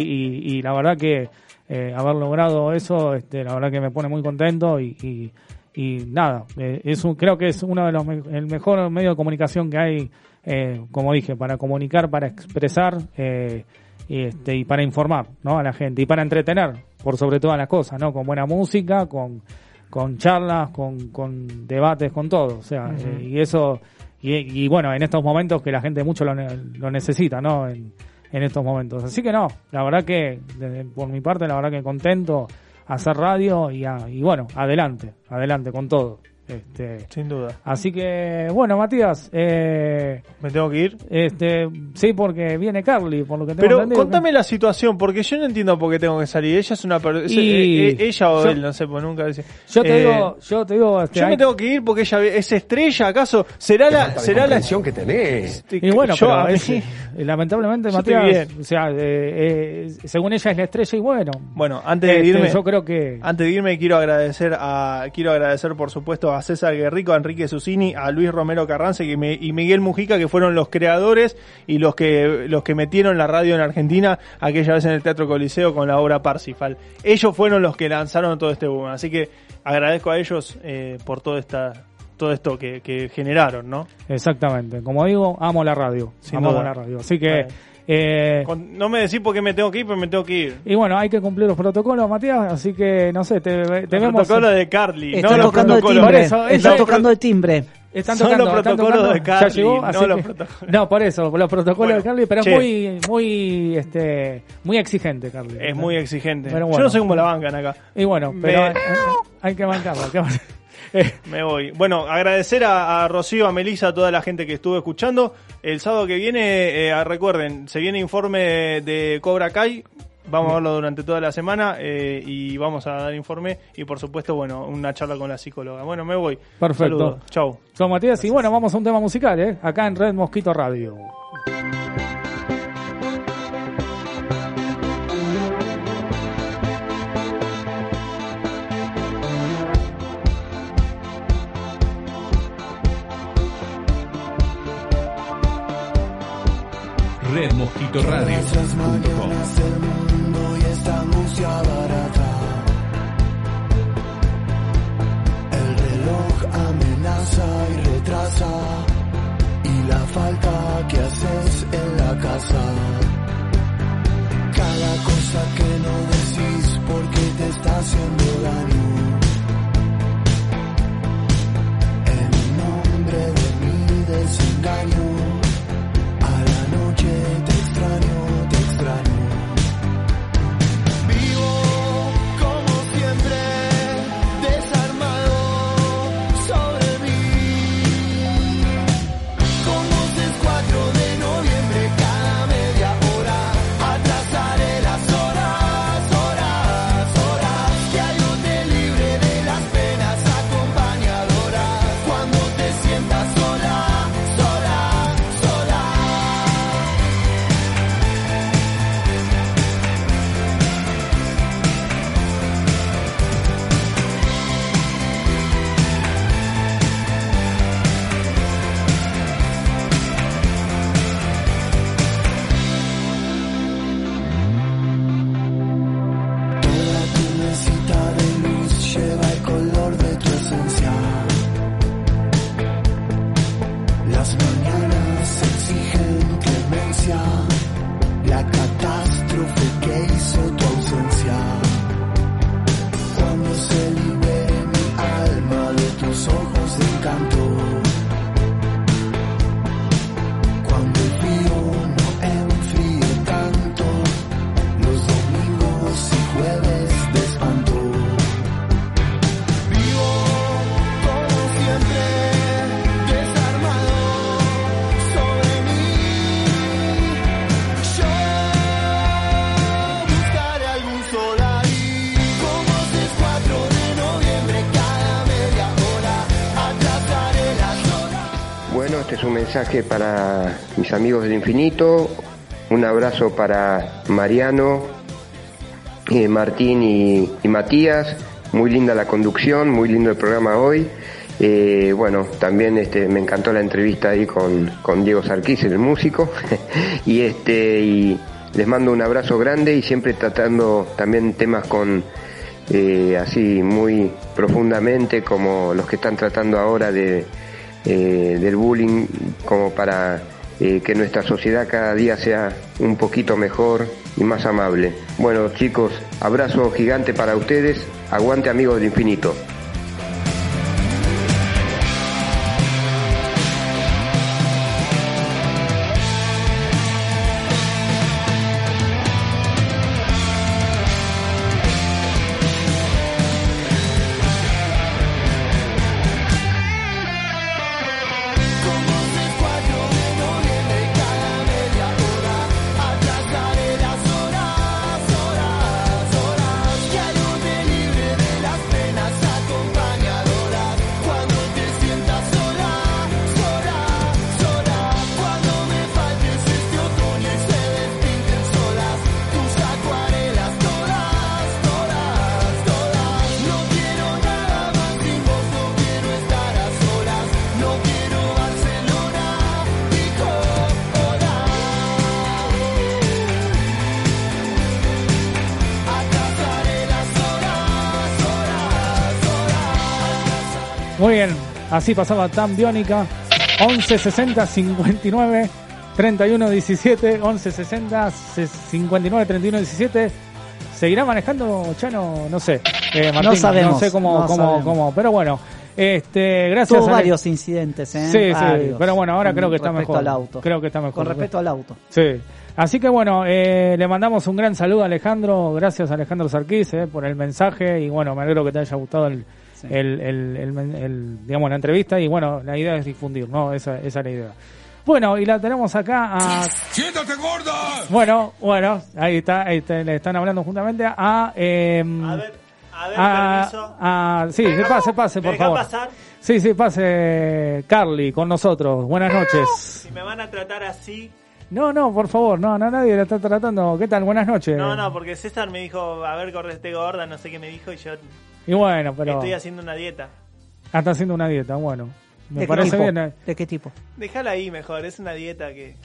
y- y la verdad que eh, haber logrado eso, este, la verdad que me pone muy contento y, y, y nada, eh, es un, creo que es uno de los me- el mejor medio de comunicación que hay, eh, como dije, para comunicar, para expresar eh, y, este, y para informar, ¿no? A la gente y para entretener, por sobre todas las cosas, ¿no? Con buena música, con con charlas, con, con debates, con todo, o sea, eh, y eso y, y bueno, en estos momentos que la gente mucho lo, lo necesita, ¿no? En, en estos momentos. Así que no, la verdad que, desde- por mi parte, la verdad que contento hacer radio y, a- y bueno, adelante, adelante con todo. Este, Sin duda. así que, bueno, Matías, eh, ¿Me tengo que ir? este, sí, porque viene Carly, por lo que tengo Pero entendido. contame la situación, porque yo no entiendo por qué tengo que salir. Ella es una persona. Y- ella o yo- él, no sé, pues nunca dice. Yo te Eh, digo, yo te digo, este, Yo me hay- tengo que ir porque ella es estrella, ¿acaso? ¿Será la. será la que tenés. Y bueno, Yo, pero es- eh, lamentablemente, Yo Matías, bien. o sea, eh, eh, según ella es la estrella y bueno. Bueno, antes de este, irme. yo creo que Antes de irme quiero agradecer a quiero agradecer por supuesto a César Guerrico, a Enrique Susini, a Luis Romero Carranza y, me- y Miguel Mujica que fueron los creadores y los que los que metieron la radio en Argentina aquella vez en el Teatro Coliseo con la obra Parsifal. Ellos fueron los que lanzaron todo este boom, así que agradezco a ellos eh, por todo esta todo esto que, que generaron, ¿no? exactamente, como digo, amo la radio, Sin duda. la radio, así que. Eh, Con- no me decís por qué me tengo que ir, pero me tengo que ir. y bueno, hay que cumplir los protocolos, Matías, así que no sé, te, te El vemos. protocolo de Carly, Está no los tocando el protocolos. timbre. Por eso, está eso- tocando el timbre. Están Son tocando, los están protocolos tocando, de Carly, llegó, no los que- protocolos. no, por eso, los protocolos Bueno, de Carly, pero che. es muy, muy, este, muy exigente, Carly. Es muy exigente. Yo no sé cómo la bancan acá. Y bueno, pero Me- hay, hay que bancarlo. *laughs* Me voy. Bueno, agradecer a, a Rocío, a Melissa, a toda la gente que estuvo escuchando. El sábado que viene, eh, recuerden, se viene informe de Cobra Kai. Vamos a verlo durante toda la semana eh, y vamos a dar informe y por supuesto, bueno, una charla con la psicóloga. Bueno, me voy. Perfecto. Saludos. Chau. Soy Matías y bueno, vamos a un tema musical, ¿eh? Acá en Red Mosquito Radio. Red Mosquito Radio. el mundo y esta angustia barata. El reloj amenaza y retrasa. Y la falta que haces en la casa. Cada cosa que no decís porque te está haciendo daño. En nombre de mi desengaño. Mensaje para mis amigos del infinito, un abrazo para Mariano, eh, Martín y, Matías, muy linda la conducción, muy lindo el programa hoy. Eh, bueno, también este, me encantó la entrevista ahí con, con Diego Sarkis, el músico, *laughs* y este y les mando un abrazo grande y siempre tratando también temas con eh, así muy profundamente como los que están tratando ahora de eh, del bullying como para eh, que nuestra sociedad cada día sea un poquito mejor y más amable. Bueno chicos, abrazo gigante para ustedes, aguante amigos del infinito. Así pasaba tan biónica. 11 60 59 31 17 11 60 59 31 17 ¿Seguirá manejando Chano? No sé. Eh, Martín, No sabemos, No sé cómo, no cómo, cómo. Pero bueno, este, gracias. Tuvo varios incidentes, ¿eh? Sí, sí. Varios. Pero bueno, ahora Con creo que está respecto mejor. al auto. Creo que está mejor. Con respecto al auto. Sí. Así que bueno, eh, le mandamos un gran saludo a Alejandro. Gracias a Alejandro Sarquís eh, por el mensaje. Y bueno, me alegro que te haya gustado el, el, el- el men- el, digamos, la entrevista. Y bueno, la idea es difundir, ¿no? Esa, esa es la idea. Bueno, y la tenemos acá a... ¡Siéntate gorda! Bueno, bueno, ahí está, ahí está, le están hablando juntamente a... Eh, A ver, a ver, a- permiso. a- sí, se pase, pase, ¿Me por favor. pasar? Sí, sí, pase Carly con nosotros. Buenas noches. Si me van a tratar así. No, no, por favor, no, no, nadie la está tratando. ¿Qué tal? Buenas noches. No, no, porque César me dijo, a ver, correte gorda, no sé qué me dijo, y yo Y bueno, pero... estoy haciendo una dieta. Ah, está haciendo una dieta, bueno. Me ¿De qué parece tipo? bien. eh. ¿De qué tipo? Déjala ahí mejor, es una dieta que...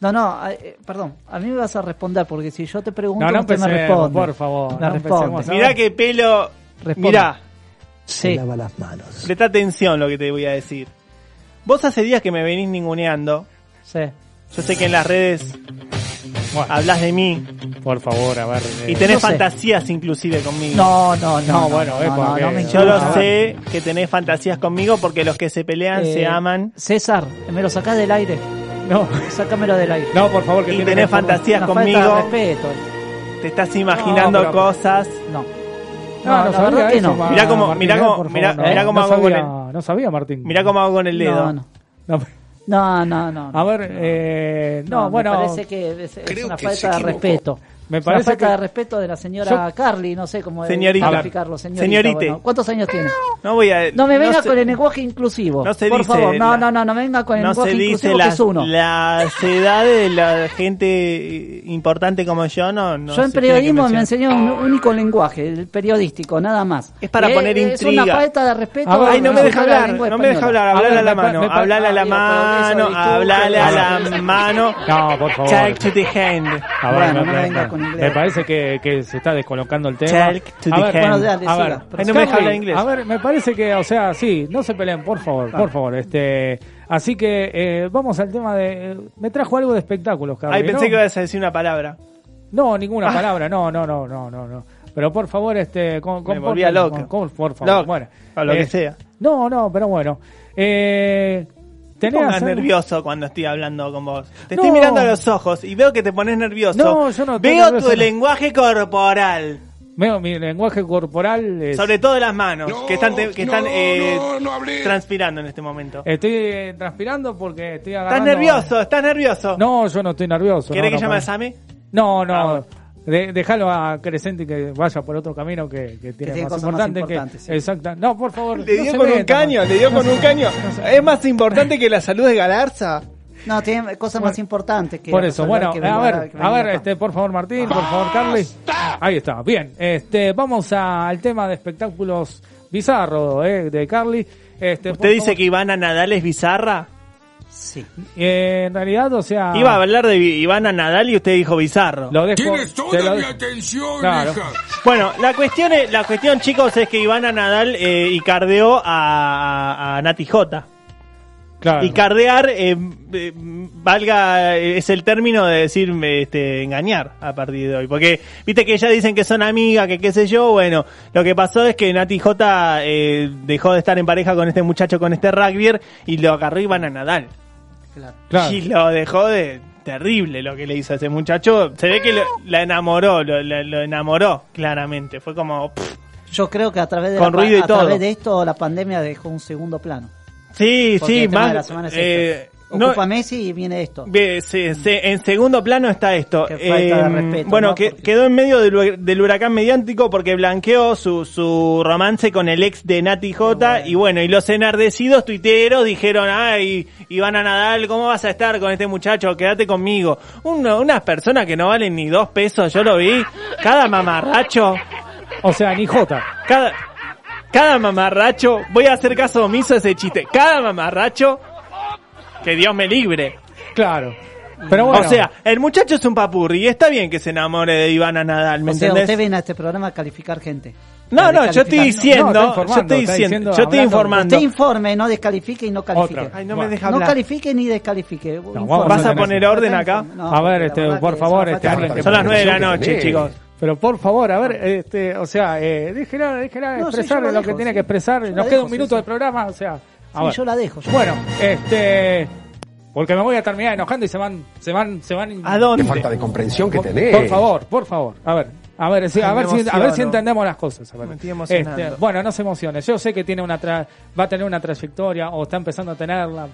No, no, a- eh, perdón, a mí me vas a responder porque si yo te pregunto, No, no usted me responde. por favor, Me no responde. Mirá qué pelo... Responde. Mirá, Sí. las manos. presta atención lo que te voy a decir. Vos hace días que me venís ninguneando. Sí. Yo sé que en las redes Bueno, hablas de mí por favor, a ver. eh, y tenés no sé. fantasías inclusive conmigo. No, no, no. No, bueno, eh, no, porque- no me Yo lo sé que tenés fantasías conmigo porque los que se pelean Eh, se aman César, me lo sacás del aire. No, Sácamelo del aire. no, por favor, que y tenés fantasías falta conmigo. respeto. Te estás imaginando pero- cosas. No. No, no, la verdad que no. Mirá cómo- Martín, mirá eh, cómo- mirá- favor, mirá no, cómo no hago con el- No sabía, Martín. Mirá cómo hago con el dedo. No, no. No, No, no, no. a ver, eh, no, No, bueno. me parece que es, una falta de respeto. Me Es parece una falta que- de respeto de la señora Carly, no sé cómo Señorita. calificarlo, señorita. Señorite. bueno. ¿Cuántos años tiene? No voy a. No me venga se- con el lenguaje inclusivo. no se Por dice favor, no, la- no, no, no me venga con el No lenguaje se dice inclusivo que es uno. las *laughs* edades de la gente importante como yo, no. no Yo en periodismo me enseñó un único lenguaje, el periodístico, nada más. Es para Eh, poner Es intriga. una falta de respeto. A Ay, no me a deja la hablar, no me deja hablar, A hablale a la mano, hablale a la Ah, pero eso mano, hablale a la mano. *laughs* No, por favor. To the hand. A me, no me- venga me- con inglés. me parece que, que se está descolocando el tema. Talk to a the ver, hand. Bueno, dale, a ver, no me. A ver, parece que, o sea, sí, no se peleen, por favor, por favor. Este, así que eh, vamos al tema de. eh, me trajo algo de espectáculos, Carly. Ay, pensé ¿no? que ibas a decir una palabra. No, ninguna palabra, no, no, no, no, no, no. Pero por favor, este, con, Me volvía con- por favor, bueno. o lo Eh, que sea. No, no, pero bueno. Eh, Te tenés pongas nervioso cuando estoy hablando con vos. Te No. estoy mirando a los ojos y veo que te pones nervioso. No, yo no estoy Veo nervioso, tu no. lenguaje corporal. Veo mi lenguaje corporal. es- Sobre todo las manos, No, que están, te- que no, están eh, no, no hablé. transpirando en este momento. Estoy eh, transpirando porque estoy ¿Estás agarrando... nervioso? ¿Estás nervioso? No, yo no estoy nervioso. ¿Querés no, que no, llame a Same? No, no. Ah, de- déjalo a Crescenti que vaya por otro camino que, que tiene tiene más cosas más importante. importantes, sí. que, exacta. No, por favor. Le dio con un caño, le dio con un caño. *laughs* Es más importante que la salud de Galarza. No, tiene cosas más importantes que Por eso, bueno, que a ver, que a ver, este, por favor, Martín, por favor, Carly. Ahí está, bien. Este, vamos a- al tema de espectáculos bizarros, eh, de Carly. Este, ¿Usted dice que Ivana Nadal es bizarra? Sí. Eh, en realidad, o sea. Iba a hablar de Ivana Nadal y usted dijo bizarro. Lo dejo. Tienes toda lo mi atención, Claro. hija. Bueno, la cuestión, es, la cuestión, chicos, es que Ivana Nadal eh, y cardeó a, a, a Nati J. Claro. Y cardear, eh, eh, valga, eh, es el término de decir este, engañar a partir de hoy. Porque, viste que ellas dicen que son amigas, que qué sé yo. Bueno, lo que pasó es que Nati J eh, dejó de estar en pareja con este muchacho, con este rugbyer, y lo agarró Ivana Nadal. Claro. Claro. Y lo dejó de terrible lo que le hizo a ese muchacho. Se ve que lo- la enamoró, lo, lo- lo enamoró, claramente. Fue como... pff. Yo creo que a través de, Con la, ruido y a todo. través de esto la pandemia dejó un segundo plano. Sí, Porque sí, más... de la semana es eh, esto. no- Ocupa Messi y viene esto. Se- se- en segundo plano está esto. Qué falta de Eh, respeto, bueno, ¿no? que, Porque- quedó en medio del, hu- del huracán mediático porque blanqueó su, su romance con el ex de Nati J. Y bueno, y los enardecidos tuiteros dijeron, ay, Ivana Nadal, ¿cómo vas a estar con este muchacho? Quédate conmigo. Uno- unas personas que no valen ni dos pesos, yo lo vi. Cada mamarracho, O sea, ni Jota. cada, cada mamarracho, voy a hacer caso omiso a ese chiste. Cada mamarracho, que Dios me libre. Claro. Pero bueno. O sea, el muchacho es un papurri y está bien que se enamore de Ivana Nadal, ¿me O sea, entendés? usted viene a este programa a calificar gente. No, no, yo estoy diciendo, No, informando, yo estoy diciendo, diciendo, yo estoy informando. Usted informe, no descalifique y no califique. Otra. Ay, no Bueno. me deja No califique ni descalifique. ¿Vas a poner orden acá? No, A ver, este, por favor, este, de. Son las nueve de la noche, chicos. Pero por favor, a ver, este, o sea, eh, déjela, déjela No, expresar lo que tiene que expresar. Yo Nos queda un sí, minuto sí. del programa, o sea. A Sí, ver. yo la dejo. yo Bueno, este, porque me voy a terminar enojando y se van, se van, se van. ¿A dónde? de comprensión que tenés. Por favor, por favor, a ver. A ver, sí, a, ver si, a ver si entendemos las cosas. A ver. Me estoy emocionando. Este, bueno, no se emocione. Yo sé que tiene una tra- va a tener una trayectoria o está empezando a tenerla.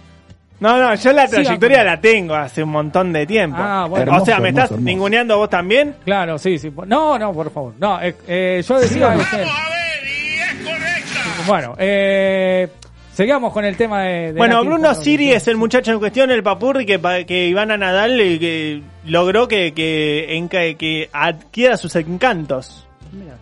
No, no, yo la trayectoria vamos. la tengo hace un montón de tiempo. Ah, bueno. o sea, ¿me Hermoso, estás hermoso, hermoso. ninguneando vos también? Claro, sí, sí. No, no, por favor. No, eh, eh, yo decía. este, bueno, eh, sigamos con el tema de. de Bueno, Nati Bruno. Siri es el muchacho en cuestión, el papurri que, que Ivana Nadal eh, que logró que, que, que adquiera sus encantos.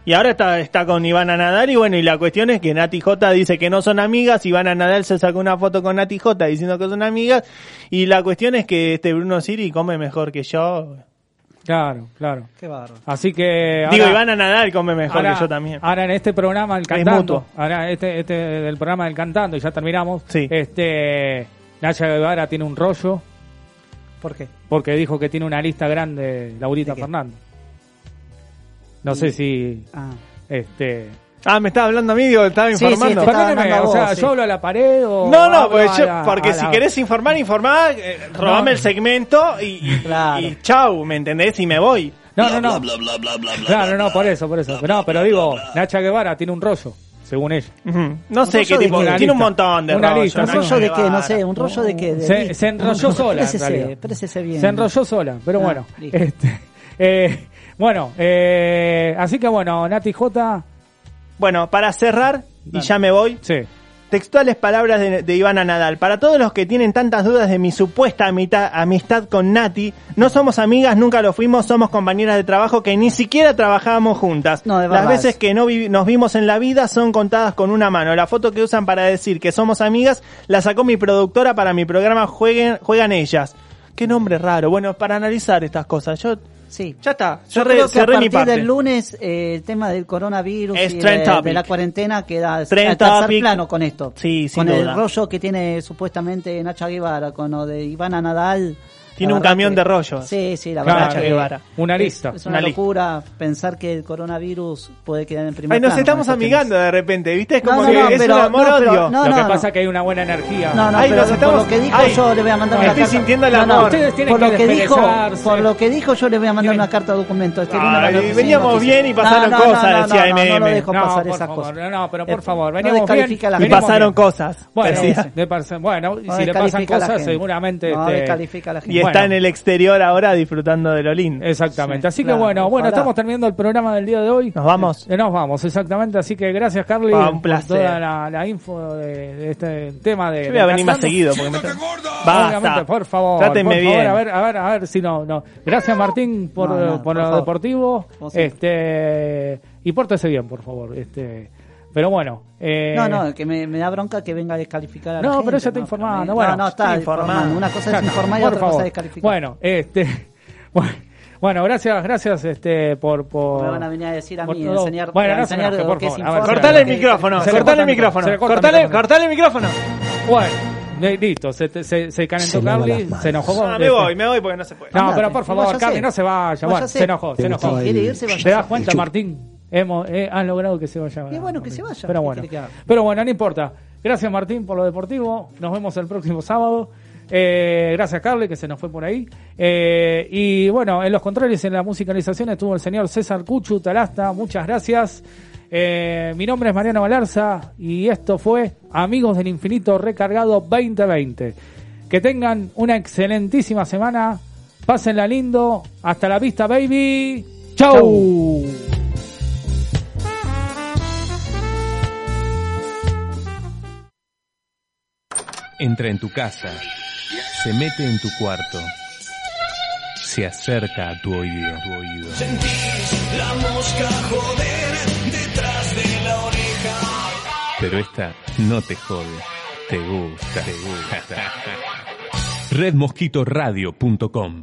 Y ahora está, está con Ivana Nadal y bueno, y la cuestión es que Nati J dice que no son amigas, Ivana Nadal se sacó una foto con Nati J diciendo que son amigas y la cuestión es que este Bruno Siri come mejor que yo. Claro, claro. Qué bárbaro. Así que. Digo, ahora- Ivana Nadal come mejor ahora- que yo también. Ahora en este programa el Es cantando, mutuo. ahora este este del programa del cantando y ya terminamos. Sí. Este Naya Guevara tiene un rollo ¿Por qué? porque dijo que tiene una lista grande Laurita. Fernández. No sé si Ah. este Ah, me estaba hablando a mí, digo, estaba Sí, sí, informando. te estaba Perdóneme, hablando a o sea, vos, sí. yo hablo a la pared o No, no, hablo porque, a yo- la- porque a si la- querés informar, informá, eh, robame No. el segmento y, y, Claro. y chau, ¿me entendés? Y me voy. No, no, no. Claro, no, por eso, por eso. Pero no, pero digo, Nacha Guevara tiene un rollo, según ella. Ujú. No sé rollo qué de tipo, qué? tiene un montón de Una rollos, lista, ¿Un rollo de qué? No sé, un rollo de qué. De Se- mí. se enrolló *laughs* sola, en Présese, realidad. présese bien. Se enrolló sola, pero Ah, bueno. listo. Este, *laughs* eh, bueno, eh, así que bueno, Nati J. Bueno, para cerrar, y ya me voy, Sí. textuales palabras de, de Ivana Nadal. Para todos los que tienen tantas dudas de mi supuesta amita- amistad con Nati, no somos amigas, nunca lo fuimos, somos compañeras de trabajo que ni siquiera trabajábamos juntas. No, de Las veces es. que no vi- nos vimos en la vida son contadas con una mano. La foto que usan para decir que somos amigas la sacó mi productora para mi programa Jueguen, Juegan Ellas. Qué nombre raro. Bueno, para analizar estas cosas. Yo, Sí. ya está, Yo cerré, creo que a mi partir parte. del lunes eh, el tema del coronavirus Es y de, la cuarentena queda al tercer plano con esto. Sí, con el duda. rollo que tiene supuestamente Nacha Guevara, con lo de Ivana Nadal. Tiene un camión que- de rollos. Sí, sí, la Claro, verdad. Que Guevara. Una es- lista. Es, una Una lista. locura pensar que el coronavirus puede quedar en primer Ay, nos plano estamos amigando de repente, ¿viste? Es No, como no, que no, es pero- un amor no, pero- odio. no, lo que no. pasa es que hay una buena energía. No, no, Ay, pero nos estamos- por lo que dijo Ay, yo le voy a mandar una estoy carta. sintiendo el No, no, amor. Ustedes tienen por que lo que dijo, por lo que dijo yo le voy a mandar una carta de documento. Este veníamos bien y pasaron No, no, cosas, no, no, decía no, no, MM. No, dejo No, pasar esas cosas. no, no, pero por Eh, favor, no veníamos descalifica bien, a la Y pasaron cosas. Bueno, No si le pasan cosas, seguramente. No descalifica a la gente. Está en el exterior ahora disfrutando de lo lindo. Exactamente. Sí, así claro, que bueno, bueno, ojalá. estamos terminando el programa del día de hoy. Nos vamos. Eh, Nos vamos, exactamente. Así que gracias, Carly, Ah, un por placer. toda la, la info de, de este tema de. Yo voy a venir más seguido porque me Basta. por favor. Trátenme por favor, bien. a ver, a ver, a ver si no, no. Gracias, Martín, por, No, no, por por lo favor. deportivo. Este, y pórtese bien, por favor. Este, pero bueno. Eh, No, no, que me, me da bronca que venga a descalificar a la No, gente, pero ella está no, informando. no, Bueno, no, está está informando. informando. Una cosa Ya es informar y por otra cosa favor. es descalificar. Bueno, este. *laughs* Bueno, bueno, gracias, gracias este, por, por. me van a venir a decir a por mí, todo. enseñar, Bueno, a no se enseñar enoje, por favor. Ver, Cortale el micrófono, Se le cortale corta el micrófono, se le corta el cortale, micrófono. cortale el micrófono. Bueno, listo, se, te- se, se calentó Carly, se enojó Ah, me voy, me voy porque no se puede. No, Andate, pero por favor. Carly, no se vaya. Bueno, se enojó, se enojó. ¿Te das cuenta, Martín? Hemos, eh, han logrado que se vaya. Y bueno, que se vaya. Pero ¿Qué bueno, pero bueno, no importa. Gracias, Martín, por lo deportivo. Nos vemos el próximo sábado. Eh, gracias, Carly, que se nos fue por ahí. Eh, y bueno, en los controles, en la musicalización, estuvo el señor César Cuchu Talasta. Muchas gracias. Eh, mi nombre es Mariano Galarza y esto fue Amigos del Infinito Recargado 2020. Que tengan una excelentísima semana. Pásenla lindo. Hasta la vista, baby. Chau. Entra en tu casa, se mete en tu cuarto, se acerca a tu oído. Tu oído. La mosca joder detrás de la oreja. Pero esta no te jode, te gusta, te gusta. *laughs* Redmosquitoradio.com